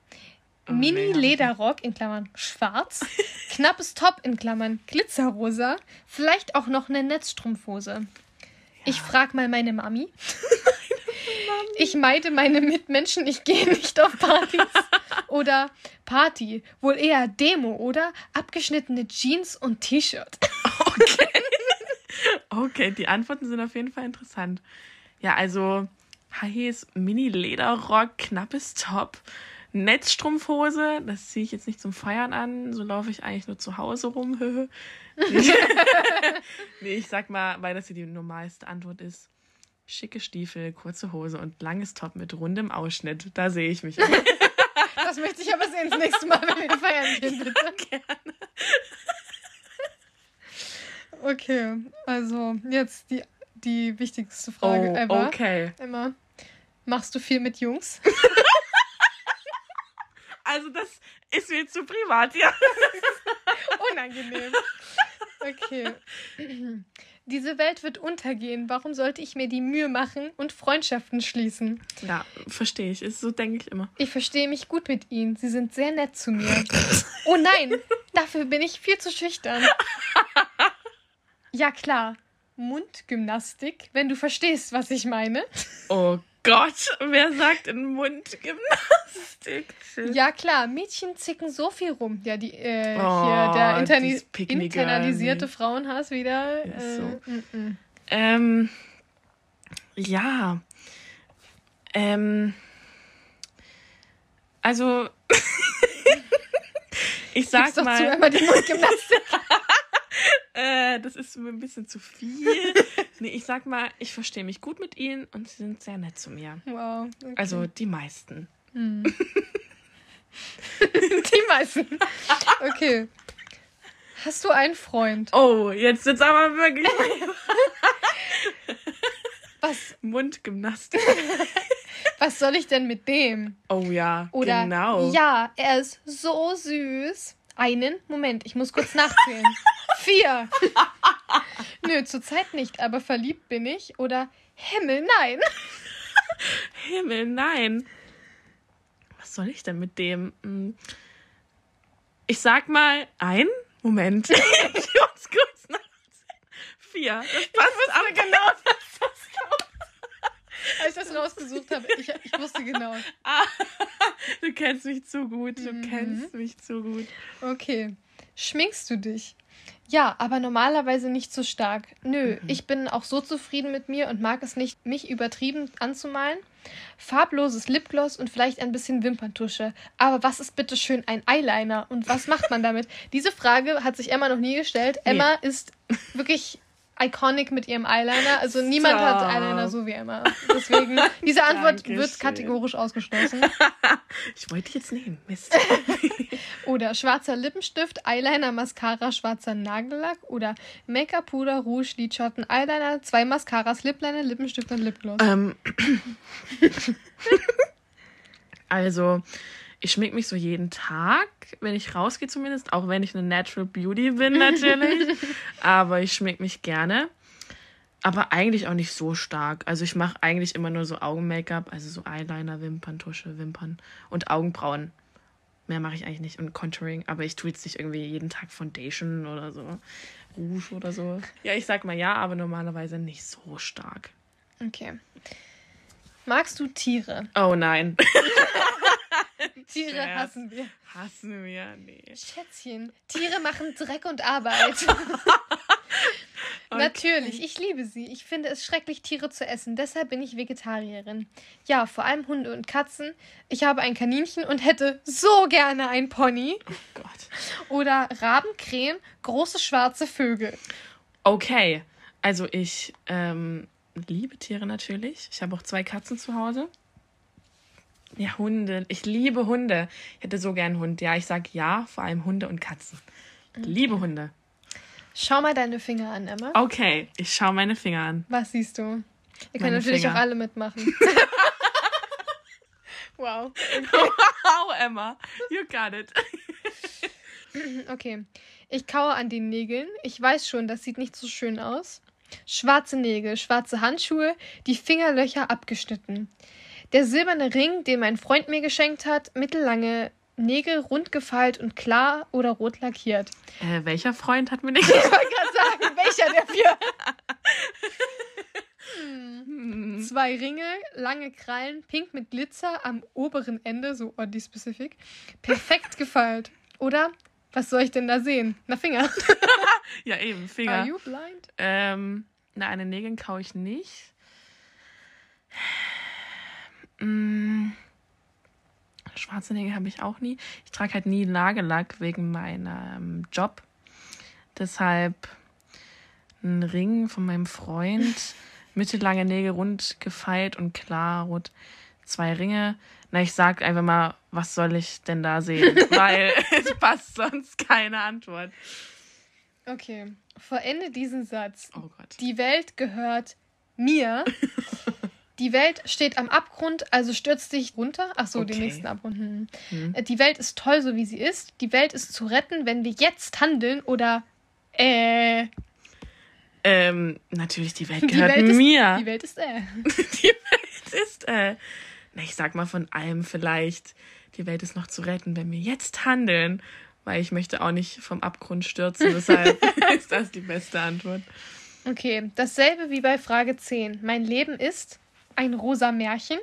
Oh, Mini-Lederrock in Klammern schwarz. Knappes Top in Klammern glitzerrosa. Vielleicht auch noch eine Netzstrumpfhose. Ich frag mal meine Mami. Ich meide meine Mitmenschen, ich gehe nicht auf Partys. Oder Party, wohl eher Demo oder abgeschnittene Jeans und T-Shirt. Okay. Okay, die Antworten sind auf jeden Fall interessant. Ja, also High Heels, Mini-Lederrock, knappes Top, Netzstrumpfhose. Das ziehe ich jetzt nicht zum Feiern an. So laufe ich eigentlich nur zu Hause rum. nee, ich sag mal, weil das hier die normalste Antwort ist. Schicke Stiefel, kurze Hose und langes Top mit rundem Ausschnitt. Da sehe ich mich. Immer. Das möchte ich aber sehen das nächste Mal, wenn wir feiern gehen, bitte. Ja, gerne. Okay, also jetzt die, die wichtigste Frage Oh, ever. okay. Emma, machst du viel mit Jungs? Also das ist mir zu privat, ja. Unangenehm. Okay. Diese Welt wird untergehen. Warum sollte ich mir die Mühe machen und Freundschaften schließen? Ja, verstehe ich. So denke ich immer. Ich verstehe mich gut mit ihnen. Sie sind sehr nett zu mir. Oh nein, dafür bin ich viel zu schüchtern. Ja klar, Mundgymnastik, wenn du verstehst, was ich meine. Oh Gott, wer sagt in Mundgymnastik? Ja klar, Mädchen zicken so viel rum. Ja, die äh, Oh, hier der interni internalisierte. Frauenhass wieder. Ja, Äh, so. mm, mm. Ähm, ja. Ähm, also, ich sag Gib's doch zu, mal, einmal die Mundgymnastik. äh, das ist mir ein bisschen zu viel. nee, ich sag mal, ich verstehe mich gut mit ihnen und sie sind sehr nett zu mir. wow. Okay. Also die meisten. Hm. die meisten. Okay. Hast du einen Freund? Oh, jetzt wird's aber wirklich Was, Mundgymnastik. was soll ich denn mit dem? Oh ja, Oder genau. ja, er ist so süß. Einen, Moment, ich muss kurz nachzählen. Vier. Nö, zurzeit nicht, aber verliebt bin ich. Oder Himmel, nein. Himmel, nein. Was soll ich denn mit dem? Hm. Ich sag mal ein. Moment. ich muss kurz nachzählen. Vier. Das passt aber genau. dass das. Als ich das rausgesucht habe, ich, ich wusste genau. Ah, du kennst mich zu gut. Du Mhm. kennst mich zu gut. Okay. Schminkst du dich? Ja, aber normalerweise nicht so stark. Nö, Mhm. ich bin auch so zufrieden mit mir und mag es nicht, mich übertrieben anzumalen. Farbloses Lipgloss und vielleicht ein bisschen Wimperntusche. Aber was ist bitte schön ein Eyeliner und was macht man damit? Diese Frage hat sich Emma noch nie gestellt. Nee. Emma ist wirklich iconic mit ihrem Eyeliner. Also niemand hat. Eyeliner so wie Emma. Deswegen, diese Antwort wird kategorisch ausgeschlossen. Ich wollte jetzt nehmen. Mist. Oder schwarzer Lippenstift, Eyeliner, Mascara, schwarzer Nagellack oder Make-up, Puder, Rouge, Lidschatten, Eyeliner, zwei Mascaras, Lipliner, Lippenstift und Lipgloss. ähm. also, ich schmink mich so jeden Tag, wenn ich rausgehe zumindest, auch wenn ich eine Natural Beauty bin natürlich. Aber ich schmink mich gerne. Aber eigentlich auch nicht so stark. Also ich mache eigentlich immer nur so Augen-Make-up, also so Eyeliner, Wimperntusche, Wimpern und Augenbrauen. Mehr mache ich eigentlich nicht. Und Contouring, aber ich tue jetzt nicht irgendwie jeden Tag Foundation oder so. Rouge oder so. Ja, ich sag mal ja, aber normalerweise nicht so stark. Okay. Magst du Tiere? Oh nein. Tiere Scherz. hassen wir. Hassen wir, nee. Schätzchen, Tiere machen Dreck und Arbeit. Natürlich, ich liebe sie. Ich finde es schrecklich, Tiere zu essen. Deshalb bin ich Vegetarierin. Ja, vor allem Hunde und Katzen. Ich habe ein Kaninchen und hätte so gerne ein Pony. Oh Gott. Oder Raben, Krähen, große schwarze Vögel. Okay, also ich ähm, liebe Tiere natürlich. Ich habe auch zwei Katzen zu Hause. Ja, Hunde. Ich liebe Hunde. Ich hätte so gern einen Hund. Ja, ich sag ja, vor allem Hunde und Katzen. Liebe Hunde. Schau mal deine Finger an, Emma. Okay, ich schaue meine Finger an. Was siehst du? Ihr könnt Meine natürlich Finger. auch alle mitmachen. wow. Wow, Emma, you got it. Okay. Ich kaue an den Nägeln. Ich weiß schon, das sieht nicht so schön aus. Schwarze Nägel, schwarze Handschuhe, die Fingerlöcher abgeschnitten. Der silberne Ring, den mein Freund mir geschenkt hat, mittellange Nägel rund gefeilt und klar oder rot lackiert. Äh, welcher Freund hat mir nicht Ich wollte gerade sagen, welcher der vier? Hm. Zwei Ringe, lange Krallen, pink mit Glitzer am oberen Ende, so oddly specific. Perfekt gefeilt. Oder? Was soll ich denn da sehen? Na, Finger. Ja, eben, Are Finger. you blind? Ähm, na, eine Nägeln kaue ich nicht. Mm, schwarze Nägel habe ich auch nie. Ich trage halt nie Nagellack wegen meinem Job. Deshalb ein Ring von meinem Freund. Mittellange Nägel rund gefeilt und klar rot. Zwei Ringe. Na, ich sag einfach mal, was soll ich denn da sehen? Weil es passt sonst keine Antwort. Okay. Vollende diesen Satz. Oh Gott. Die Welt gehört mir. Die Welt steht am Abgrund, also stürzt dich runter. Ach so, den Okay. nächsten Abgrund. Hm. Hm. Äh, Die Welt ist toll, so wie sie ist. Die Welt ist zu retten, wenn wir jetzt handeln oder äh, Ähm, natürlich, die Welt Die gehört Welt ist- mir. die Welt ist äh. Die Welt ist, äh, na, ich sag mal von allem vielleicht. Die Welt ist noch zu retten, wenn wir jetzt handeln. Weil ich möchte auch nicht vom Abgrund stürzen. Deshalb ist das die beste Antwort. Okay, dasselbe wie bei Frage 10. Mein Leben ist ein rosa Märchen.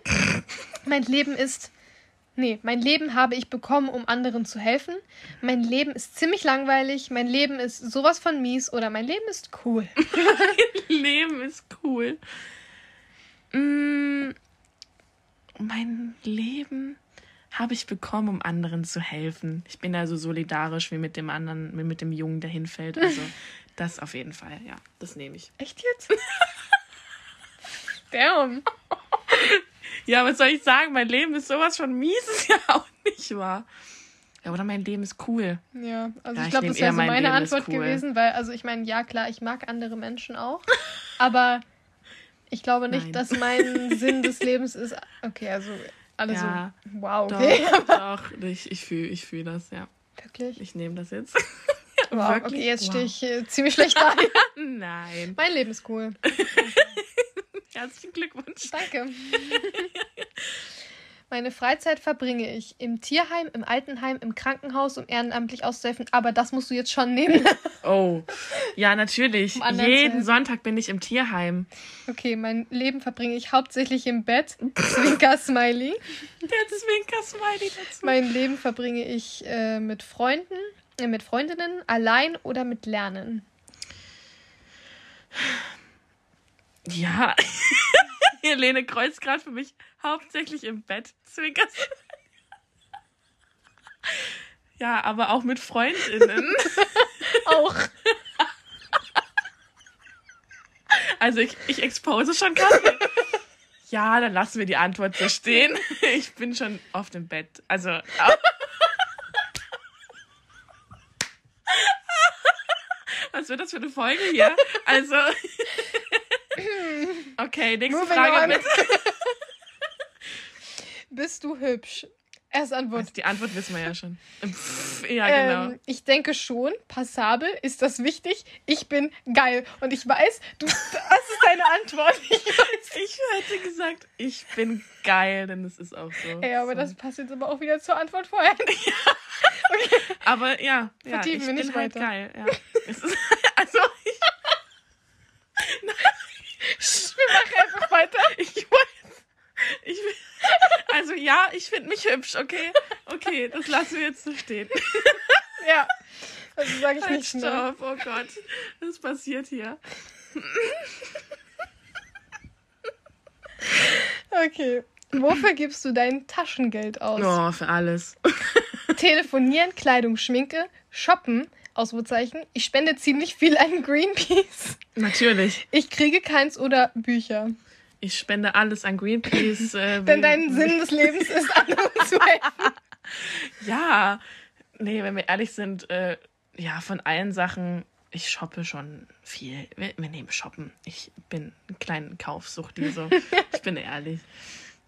mein Leben ist. Nee, mein Leben habe ich bekommen, um anderen zu helfen. Mein Leben ist ziemlich langweilig. Mein Leben ist sowas von mies oder mein Leben ist cool. Leben ist cool. Mm, mein Leben habe ich bekommen, um anderen zu helfen. Ich bin da so solidarisch wie mit dem anderen, wie mit dem Jungen, der hinfällt. Also das auf jeden Fall, ja, das nehme ich. Echt jetzt? Damn. Ja, was soll ich sagen? Mein Leben ist sowas von mies, ist ja auch nicht wahr. Ja, oder mein Leben ist cool. Ja, also Ja, ich ich glaube, das wäre so mein meine Leben Antwort cool. gewesen, weil, also ich meine, ja klar, ich mag andere Menschen auch, aber ich glaube nicht, Nein. dass mein Sinn des Lebens ist. Okay, also alle Ja, so, wow, Doch, okay. doch, ich, ich fühle ich fühl das, ja. Wirklich? Ich nehme das jetzt. Wow, okay, jetzt Wow. stehe ich äh, ziemlich schlecht da. Nein. mein Leben ist cool. Herzlichen Glückwunsch. Danke. Meine Freizeit verbringe ich im Tierheim, im Altenheim, im Krankenhaus, um ehrenamtlich auszuhelfen. Aber das musst du jetzt schon nehmen. Oh, ja, natürlich. Um Jeden. Sonntag bin ich im Tierheim. Okay, mein Leben verbringe ich hauptsächlich im Bett. Zwinker Smiley. Der Zwinker-Smiley dazu. Mein Leben verbringe ich äh, mit Freunden, äh, mit Freundinnen, allein oder mit Lernen. Ja. Helene kreuzt gerade für mich hauptsächlich im Bett. Zwinker. Ja, aber auch mit FreundInnen. Auch. Also ich, ich expose schon gerade. Ja, dann lassen wir die Antwort so stehen. Ich bin schon oft im Bett. Also. Was wird das für eine Folge hier? Also. Okay, nächste Moving Frage bitte. Bist du hübsch? Erste Antwort. Also die Antwort wissen wir ja schon. Pff, ja, genau. Ähm, ich denke schon, passabel, ist das wichtig? Ich bin geil. Und ich weiß, du, das ist deine Antwort. Ich weiß. Ich hätte gesagt, ich bin geil, denn das ist auch so. Ey, aber so. das passt jetzt aber auch wieder zur Antwort vorher. Aber ja, ja Vertiefen ich wir bin nicht halt weiter. geil. Ja. Es ist, also ich, Wir machen einfach weiter. Ich weiß, ich will, also ja, ich finde mich hübsch, okay, okay, das lassen wir jetzt so stehen. Ja. Also sage ich Halt, nicht mehr. stopp, oh Gott, was passiert hier? Okay. Wofür gibst du dein Taschengeld aus? Oh, für alles. Telefonieren, Kleidung, Schminke, Shoppen, Ausrufezeichen. Ich spende ziemlich viel an Greenpeace. Natürlich. Ich kriege keins oder Bücher. Ich spende alles an Greenpeace. Äh, Denn dein Sinn des Lebens ist, anderen zu helfen. Ja, nee, wenn wir ehrlich sind, äh, ja, von allen Sachen, ich shoppe schon viel. Wir, wir nehmen Shoppen. Ich bin eine kleine Kaufsuchti, so. ich bin ehrlich.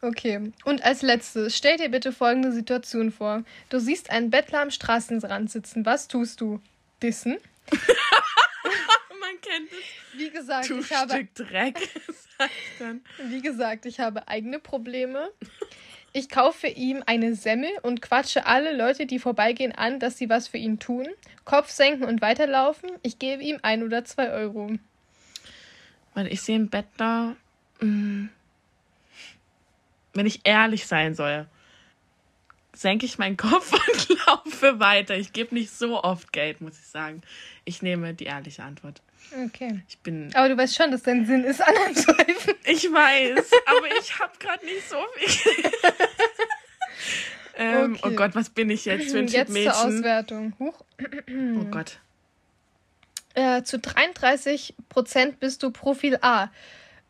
Okay. Und als letztes, stell dir bitte folgende Situation vor. Du siehst einen Bettler am Straßenrand sitzen. Was tust du? Dissen? Man kennt es. Wie gesagt, Du ich habe, Stück Dreck, sag ich dann. wie gesagt, ich habe eigene Probleme. Ich kaufe ihm eine Semmel und quatsche alle Leute, die vorbeigehen, an, dass sie was für ihn tun. Kopf senken und weiterlaufen. Ich gebe ihm ein oder zwei Euro. Weil ich sehe im Bettler, mh, wenn ich ehrlich sein soll, senke ich meinen Kopf und laufe weiter. Ich gebe nicht so oft Geld, muss ich sagen. Ich nehme die ehrliche Antwort. Okay. Ich bin. Aber du weißt schon, dass dein Sinn ist, anderen zu helfen. Ich weiß, aber ich habe gerade nicht so viel. ähm, Okay. Oh Gott, was bin ich jetzt für ein Jetzt zur Mädchen? Auswertung. Huch. Oh Gott. Äh, zu 33 Prozent bist du Profil A.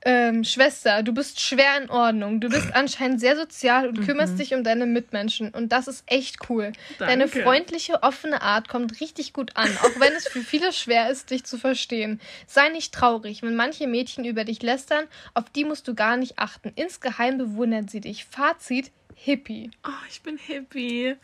Ähm, Schwester, du bist schwer in Ordnung. Du bist anscheinend sehr sozial und kümmerst dich um deine Mitmenschen. Und das ist echt cool. Deine Danke. freundliche, offene Art kommt richtig gut an, auch wenn es für viele schwer ist, dich zu verstehen. Sei nicht traurig, wenn manche Mädchen über dich lästern, auf die musst du gar nicht achten. Insgeheim bewundern sie dich. Fazit, Hippie. Oh, ich bin Hippie.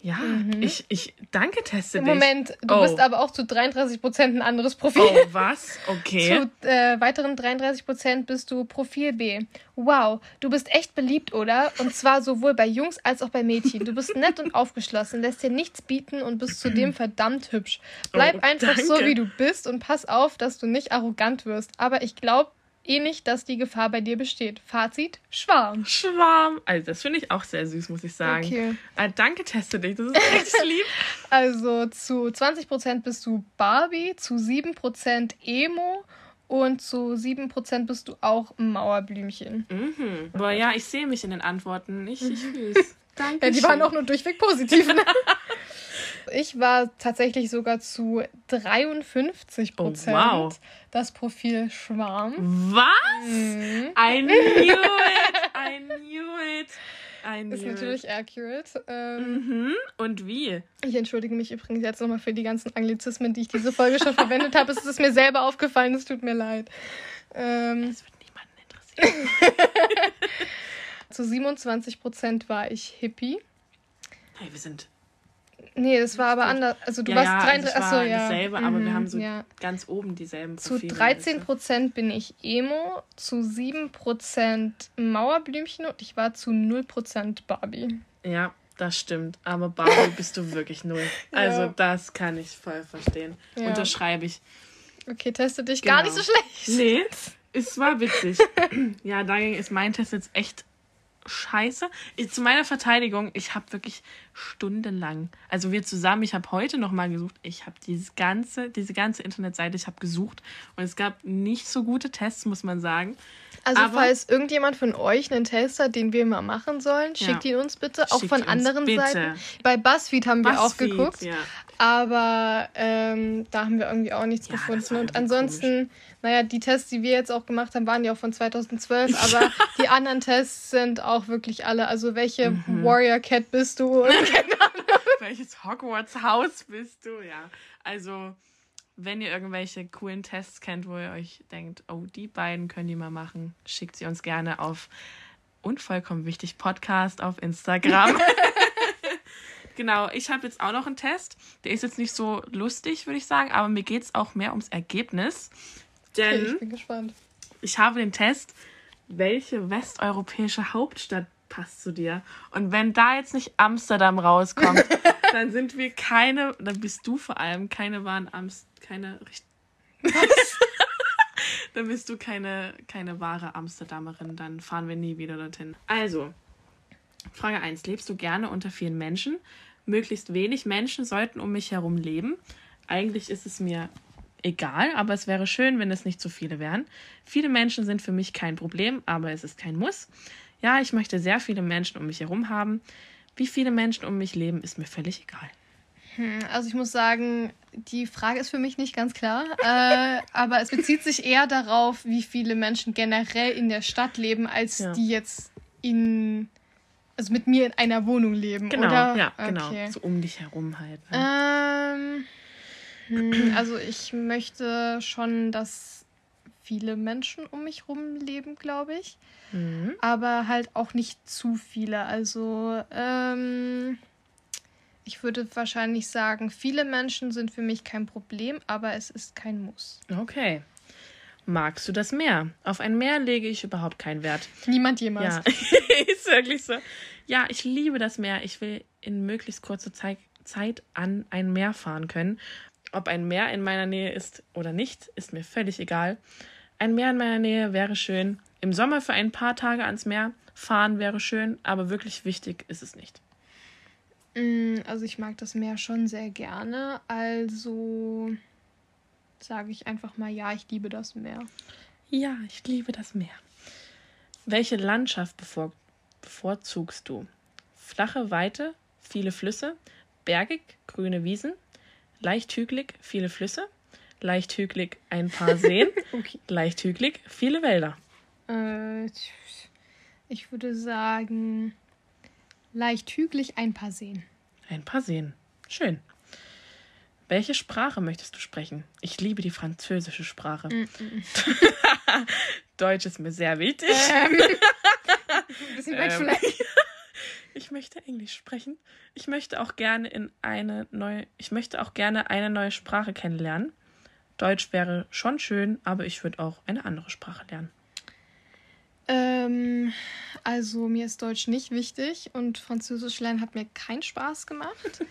Ja, ich, ich danke, teste dich. Mhm. Moment, du Oh. bist aber auch zu 33 Prozent ein anderes Profil. Oh, was? Okay. Zu äh, weiteren 33% bist du Profil B. Wow, du bist echt beliebt, oder? Und zwar sowohl bei Jungs als auch bei Mädchen. Du bist nett und aufgeschlossen, lässt dir nichts bieten und bist zudem verdammt hübsch. Bleib Oh, einfach so, danke. wie du bist und pass auf, dass du nicht arrogant wirst. Aber ich glaube eh nicht, dass die Gefahr bei dir besteht. Fazit, Schwarm. Schwarm. Also, das finde ich auch sehr süß, muss ich sagen. Okay. Ah, danke, teste dich. Das ist echt lieb. Also zu 20% bist du Barbie, zu 7% Emo und zu 7% bist du auch Mauerblümchen. Mhm. Aber ja, ich sehe mich in den Antworten. Ich, ich fühl's. Danke. Ja, die waren auch nur durchweg positiv. Ne? ich war tatsächlich sogar zu 53 Prozent Oh, wow. das Profil Schwarm. Was? Mhm. I knew it. I knew it. I knew Ist it. natürlich accurate. Ähm, Mhm. Und wie? Ich entschuldige mich übrigens jetzt nochmal für die ganzen Anglizismen, die ich diese Folge schon verwendet habe. Es ist mir selber aufgefallen, es tut mir leid. Ähm, Das wird niemanden interessieren. zu 27 Prozent war ich Hippie. Hey, wir sind. Nee, das war aber anders. Also du ja, warst ja, 33. also achso, war ja. dasselbe, aber wir Mhm, haben so ja. ganz oben dieselben Zu Profile. 13 weißt Prozent bin ich Emo, zu 7 Prozent Mauerblümchen und ich war zu 0 Prozent Barbie. Ja, das stimmt. Aber Barbie bist du wirklich null. Also Ja. das kann ich voll verstehen. Ja. Unterschreibe ich. Okay, teste dich gar Genau. nicht so schlecht. Nee, es war witzig. ja, dagegen ist mein Test jetzt echt scheiße. Ich, zu meiner Verteidigung, ich habe wirklich stundenlang, also wir zusammen, ich habe heute noch mal gesucht, ich habe dieses ganze, diese ganze Internetseite, ich habe gesucht und es gab nicht so gute Tests, muss man sagen. Also Aber- falls irgendjemand von euch einen Test hat, den wir mal machen sollen, schickt ihn uns bitte. Auch Schickt von anderen bitte. Seiten. Bei BuzzFeed haben wir auch geguckt. Ja. Aber ähm, da haben wir irgendwie auch nichts Ja, gefunden. Und ansonsten, naja, die Tests, die wir jetzt auch gemacht haben, waren ja auch von 2012. Aber die anderen Tests sind auch wirklich alle. Also welche Mhm. Warrior Cat bist du? Welches Hogwarts-Haus bist du? Ja. Also, wenn ihr irgendwelche coolen Tests kennt, wo ihr euch denkt, oh, die beiden können die mal machen, schickt sie uns gerne auf unvollkommen wichtig Podcast auf Instagram. genau, ich habe jetzt auch noch einen Test. Der ist jetzt nicht so lustig, würde ich sagen, aber mir geht es auch mehr ums Ergebnis. Denn okay, ich bin gespannt. ich habe den Test, welche westeuropäische Hauptstadt passt zu dir? Und wenn da jetzt nicht Amsterdam rauskommt, dann sind wir keine, dann bist du vor allem keine wahren Amst, keine dann bist du keine, keine wahre Amsterdamerin, dann fahren wir nie wieder dorthin. Also, Frage 1. Lebst du gerne unter vielen Menschen? Möglichst wenig Menschen sollten um mich herum leben. Eigentlich ist es mir egal, aber es wäre schön, wenn es nicht zu viele wären. Viele Menschen sind für mich kein Problem, aber es ist kein Muss. Ja, ich möchte sehr viele Menschen um mich herum haben. Wie viele Menschen um mich leben, ist mir völlig egal. Hm, Also ich muss sagen, die Frage ist für mich nicht ganz klar, äh, aber es bezieht sich eher darauf, wie viele Menschen generell in der Stadt leben, als Ja. die jetzt in, also mit mir in einer Wohnung leben, Genau, oder? ja, genau. Okay. So um dich herum halt. Ne? Ähm, hm, also ich möchte schon, dass viele Menschen um mich rum leben, glaube ich. Mhm. aber halt auch nicht zu viele. Also, ähm, ich würde wahrscheinlich sagen, viele Menschen sind für mich kein Problem, aber es ist kein Muss. Okay. Magst du das Meer? Auf ein Meer lege ich überhaupt keinen Wert. Niemand jemals. Ja, ist wirklich so. Ja, ich liebe das Meer. Ich will in möglichst kurzer Zeit, Zeit an ein Meer fahren können. Ob ein Meer in meiner Nähe ist oder nicht, ist mir völlig egal. Ein Meer in meiner Nähe wäre schön. Im Sommer für ein paar Tage ans Meer fahren wäre schön, aber wirklich wichtig ist es nicht. Mm, Also ich mag das Meer schon sehr gerne. Also sage ich einfach mal, ja, ich liebe das Meer. Ja, ich liebe das Meer. Welche Landschaft bevor, bevorzugst du? Flache Weite, viele Flüsse, bergig, grüne Wiesen, leicht hügelig, viele Flüsse, leicht hügelig, ein paar Seen, Okay. leicht hügelig, viele Wälder. Äh, ich würde sagen, leicht hügelig ein paar Seen. Ein paar Seen. Schön. Welche Sprache möchtest du sprechen? Ich liebe die französische Sprache. Deutsch ist mir sehr wichtig. Ähm, ein bisschen weit Ähm. vielleicht. Ich möchte Englisch sprechen. Ich möchte auch gerne in eine neue, ich möchte auch gerne eine neue Sprache kennenlernen. Deutsch wäre schon schön, aber ich würde auch eine andere Sprache lernen. Ähm, also mir ist Deutsch nicht wichtig und Französisch lernen hat mir keinen Spaß gemacht.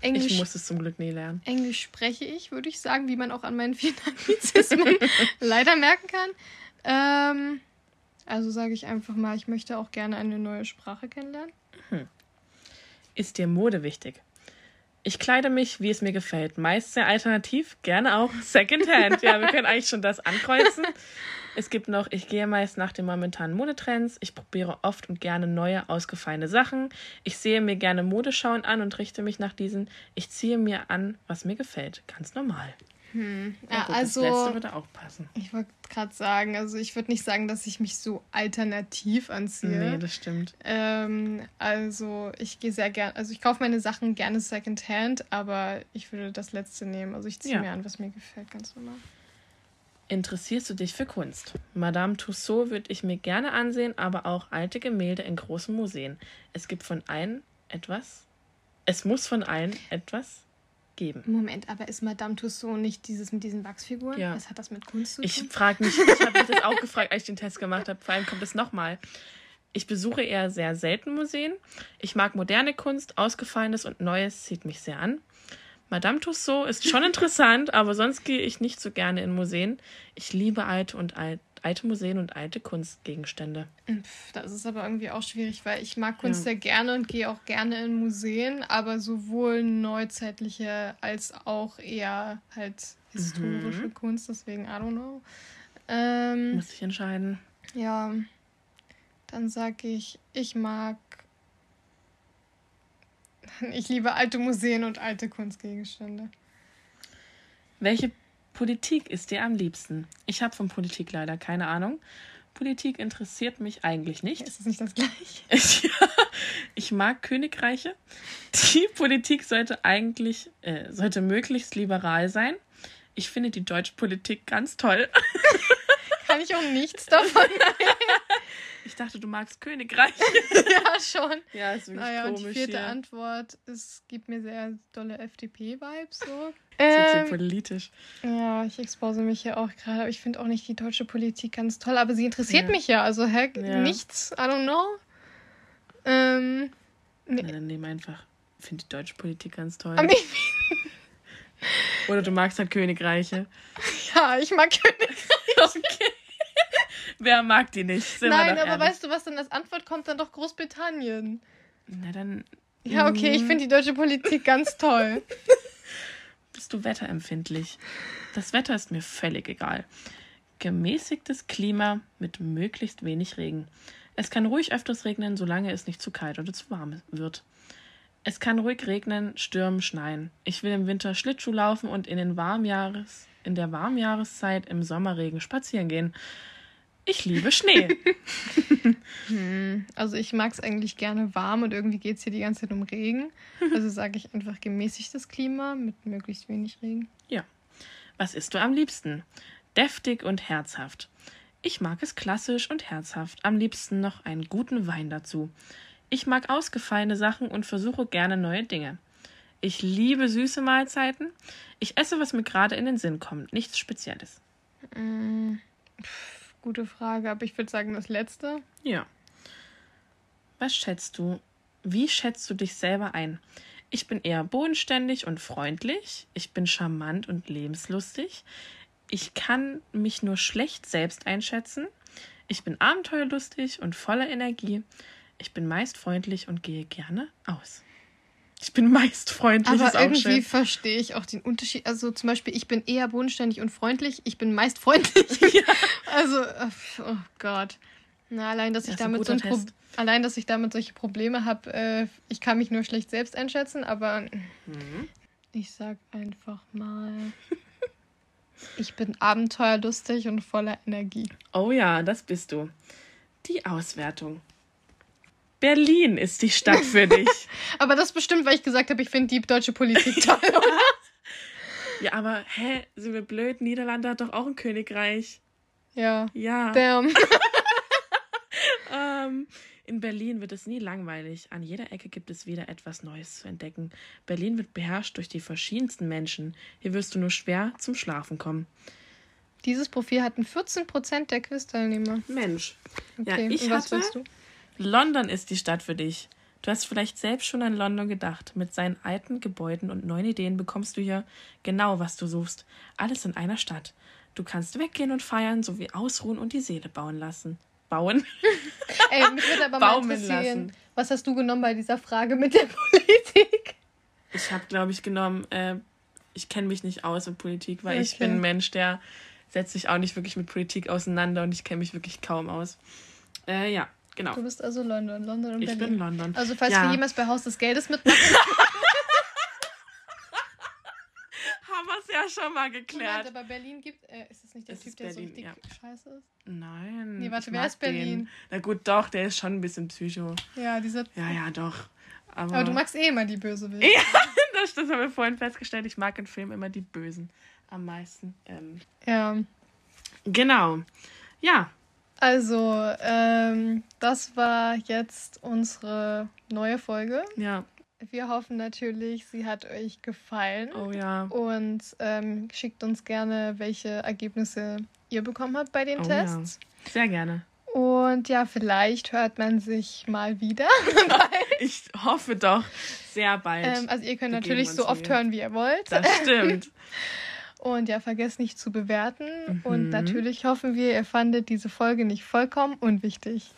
Englisch, Ich muss es zum Glück nie lernen. Englisch spreche ich, würde ich sagen, wie man auch an meinen vielen Anglizismen leider merken kann. Ähm, also sage ich einfach mal, ich möchte auch gerne eine neue Sprache kennenlernen. Ist dir Mode wichtig? Ich kleide mich, wie es mir gefällt. Meist sehr alternativ, gerne auch Secondhand. Ja, wir können eigentlich schon das ankreuzen. Es gibt noch, ich gehe meist nach den momentanen Modetrends. Ich probiere oft und gerne neue, ausgefallene Sachen. Ich sehe mir gerne Modeschauen an und richte mich nach diesen. Ich ziehe mir an, was mir gefällt. Ganz normal. Ja, gut, also das letzte würde auch passen. ich wollte gerade sagen, also ich würde nicht sagen, dass ich mich so alternativ anziehe. Nee, das stimmt. Ähm, also ich gehe sehr gern, also ich kaufe meine Sachen gerne Secondhand, aber ich würde das letzte nehmen. Also ich ziehe Ja. mir an, was mir gefällt, ganz normal. Interessierst du dich für Kunst? Madame Tussaud würde ich mir gerne ansehen, aber auch alte Gemälde in großen Museen. Es gibt von allen etwas. Es muss von allen etwas geben. Moment, aber ist Madame Tussaud nicht dieses mit diesen Wachsfiguren? Ja. Was hat das mit Kunst zu Ich tun? frage mich, ich habe mich das auch gefragt, als ich den Test gemacht habe. Vor allem kommt es nochmal. Ich besuche eher sehr selten Museen. Ich mag moderne Kunst, Ausgefallenes und Neues zieht mich sehr an. Madame Tussaud ist schon interessant, aber sonst gehe ich nicht so gerne in Museen. Ich liebe alte und alt, alte Museen und alte Kunstgegenstände. Pff, das ist aber irgendwie auch schwierig, weil ich mag Kunst Ja. sehr gerne und gehe auch gerne in Museen, aber sowohl neuzeitliche als auch eher halt historische Mhm. Kunst, deswegen I don't know. Ähm, Muss ich entscheiden. Ja, dann sag ich, ich mag. Ich liebe alte Museen und alte Kunstgegenstände. Welche Politik ist dir am liebsten? Ich habe von Politik leider keine Ahnung. Politik interessiert mich eigentlich nicht. Ist das nicht das gleiche? Ich, ich mag Königreiche. Die Politik sollte eigentlich, äh, sollte möglichst liberal sein. Ich finde die deutsche Politik ganz toll. Kann ich auch nichts davon. Ich dachte, du magst Königreiche. ja, schon. Ja, ist wirklich Naja, und komisch die vierte hier. Antwort, es gibt mir sehr dolle FDP-Vibes. So. Ähm, politisch. ja, ich expose mich hier auch gerade, aber ich finde auch nicht die deutsche Politik ganz toll, aber sie interessiert Ja. mich ja. Also, hä, Ja. nichts, I don't know. Ähm, Na, dann nehmen einfach. Ich finde die deutsche Politik ganz toll. aber ich, Oder du magst halt Königreiche. ja, ich mag König. Okay. Wer mag die nicht? Sind Nein, aber ehrlich. weißt du, was dann als Antwort kommt? Dann doch Großbritannien. Na, dann Ja, okay, ich Mhm. finde die deutsche Politik ganz toll. bist du wetterempfindlich. Das Wetter ist mir völlig egal. Gemäßigtes Klima mit möglichst wenig Regen. Es kann ruhig öfters regnen, solange es nicht zu kalt oder zu warm wird. Es kann ruhig regnen, stürmen, schneien. Ich will im Winter Schlittschuh laufen und in, den Warmjahres, in der Warmjahreszeit im Sommerregen spazieren gehen. Ich liebe Schnee. Also ich mag es eigentlich gerne warm und irgendwie geht es hier die ganze Zeit um Regen. Also sage ich einfach gemäßigtes Klima mit möglichst wenig Regen. Ja. Was isst du am liebsten? Deftig und herzhaft. Ich mag es klassisch und herzhaft. Am liebsten noch einen guten Wein dazu. Ich mag ausgefallene Sachen und versuche gerne neue Dinge. Ich liebe süße Mahlzeiten. Ich esse, was mir gerade in den Sinn kommt. Nichts Spezielles. Gute Frage, aber ich würde sagen das letzte. Ja. Was schätzt du? Wie schätzt du dich selber ein? Ich bin eher bodenständig und freundlich. Ich bin charmant und lebenslustig. Ich kann mich nur schlecht selbst einschätzen. Ich bin abenteuerlustig und voller Energie. Ich bin meist freundlich und gehe gerne aus. Ich bin meist freundlich. Aber ist auch irgendwie schön. verstehe ich auch den Unterschied. Also zum Beispiel, ich bin eher bodenständig und freundlich. Ich bin meist freundlich. Also, äh, oh Gott. Na, allein, dass ich Das ein damit so allein, dass ich damit solche Probleme habe, äh, ich kann mich nur schlecht selbst einschätzen, aber Mhm. ich sag einfach mal, ich bin abenteuerlustig und voller Energie. Oh ja, das bist du. Die Auswertung. Berlin ist die Stadt für dich. Aber das bestimmt, weil ich gesagt habe, ich finde die deutsche Politik toll. oder? ja, aber hä, sind wir blöd? Niederlande hat doch auch ein Königreich. ja. Ja. Damn. Ähm, in Berlin wird es nie langweilig. An jeder Ecke gibt es wieder etwas Neues zu entdecken. Berlin wird beherrscht durch die verschiedensten Menschen. Hier wirst du nur schwer zum Schlafen kommen. Dieses Profil hatten 14% der Quiz-Teilnehmer. Mensch. Okay, Ja, ich und was hatte, willst du? London ist die Stadt für dich. Du hast vielleicht selbst schon an London gedacht. Mit seinen alten Gebäuden und neuen Ideen bekommst du hier genau, was du suchst. Alles in einer Stadt. Du kannst weggehen und feiern, sowie ausruhen und die Seele bauen lassen. Bauen? Ey, mich würde aber mal interessieren, lassen. was hast du genommen bei dieser Frage mit der Politik? Ich habe, glaube ich, genommen, äh, ich kenne mich nicht aus mit Politik, weil ich Okay. bin ein Mensch, der setzt sich auch nicht wirklich mit Politik auseinander und ich kenne mich wirklich kaum aus. Äh, ja, genau. Du bist also London, London und Ich Berlin. bin London. Also falls Ja. wir jemals bei Haus des Geldes mitmachen, Haben wir es ja schon mal Moment, geklärt. aber Berlin gibt, äh, ist es nicht der Es Typ, der Berlin, so richtig ja. scheiße ist? Nein. Nee, warte, ich wer ist Berlin? Den. Na gut, doch, der ist schon ein bisschen Psycho. Ja, dieser. Ja, ja, doch. Aber, Aber du magst eh immer die Bösewichte. Ja, das, das haben wir vorhin festgestellt. Ich mag in Filmen immer die Bösen am meisten. Ähm, Ja. genau. Ja, Also, ähm, das war jetzt unsere neue Folge. ja. Wir hoffen natürlich, sie hat euch gefallen. Oh ja. Und ähm, schickt uns gerne, welche Ergebnisse ihr bekommen habt bei den Oh Tests. Sehr gerne. Und ja, vielleicht hört man sich mal wieder. Ich hoffe doch sehr bald. ähm, also ihr könnt Wir natürlich so oft hören, wie ihr wollt. das stimmt. Und ja, vergesst nicht zu bewerten. Mhm. Und natürlich hoffen wir, ihr fandet diese Folge nicht vollkommen unwichtig.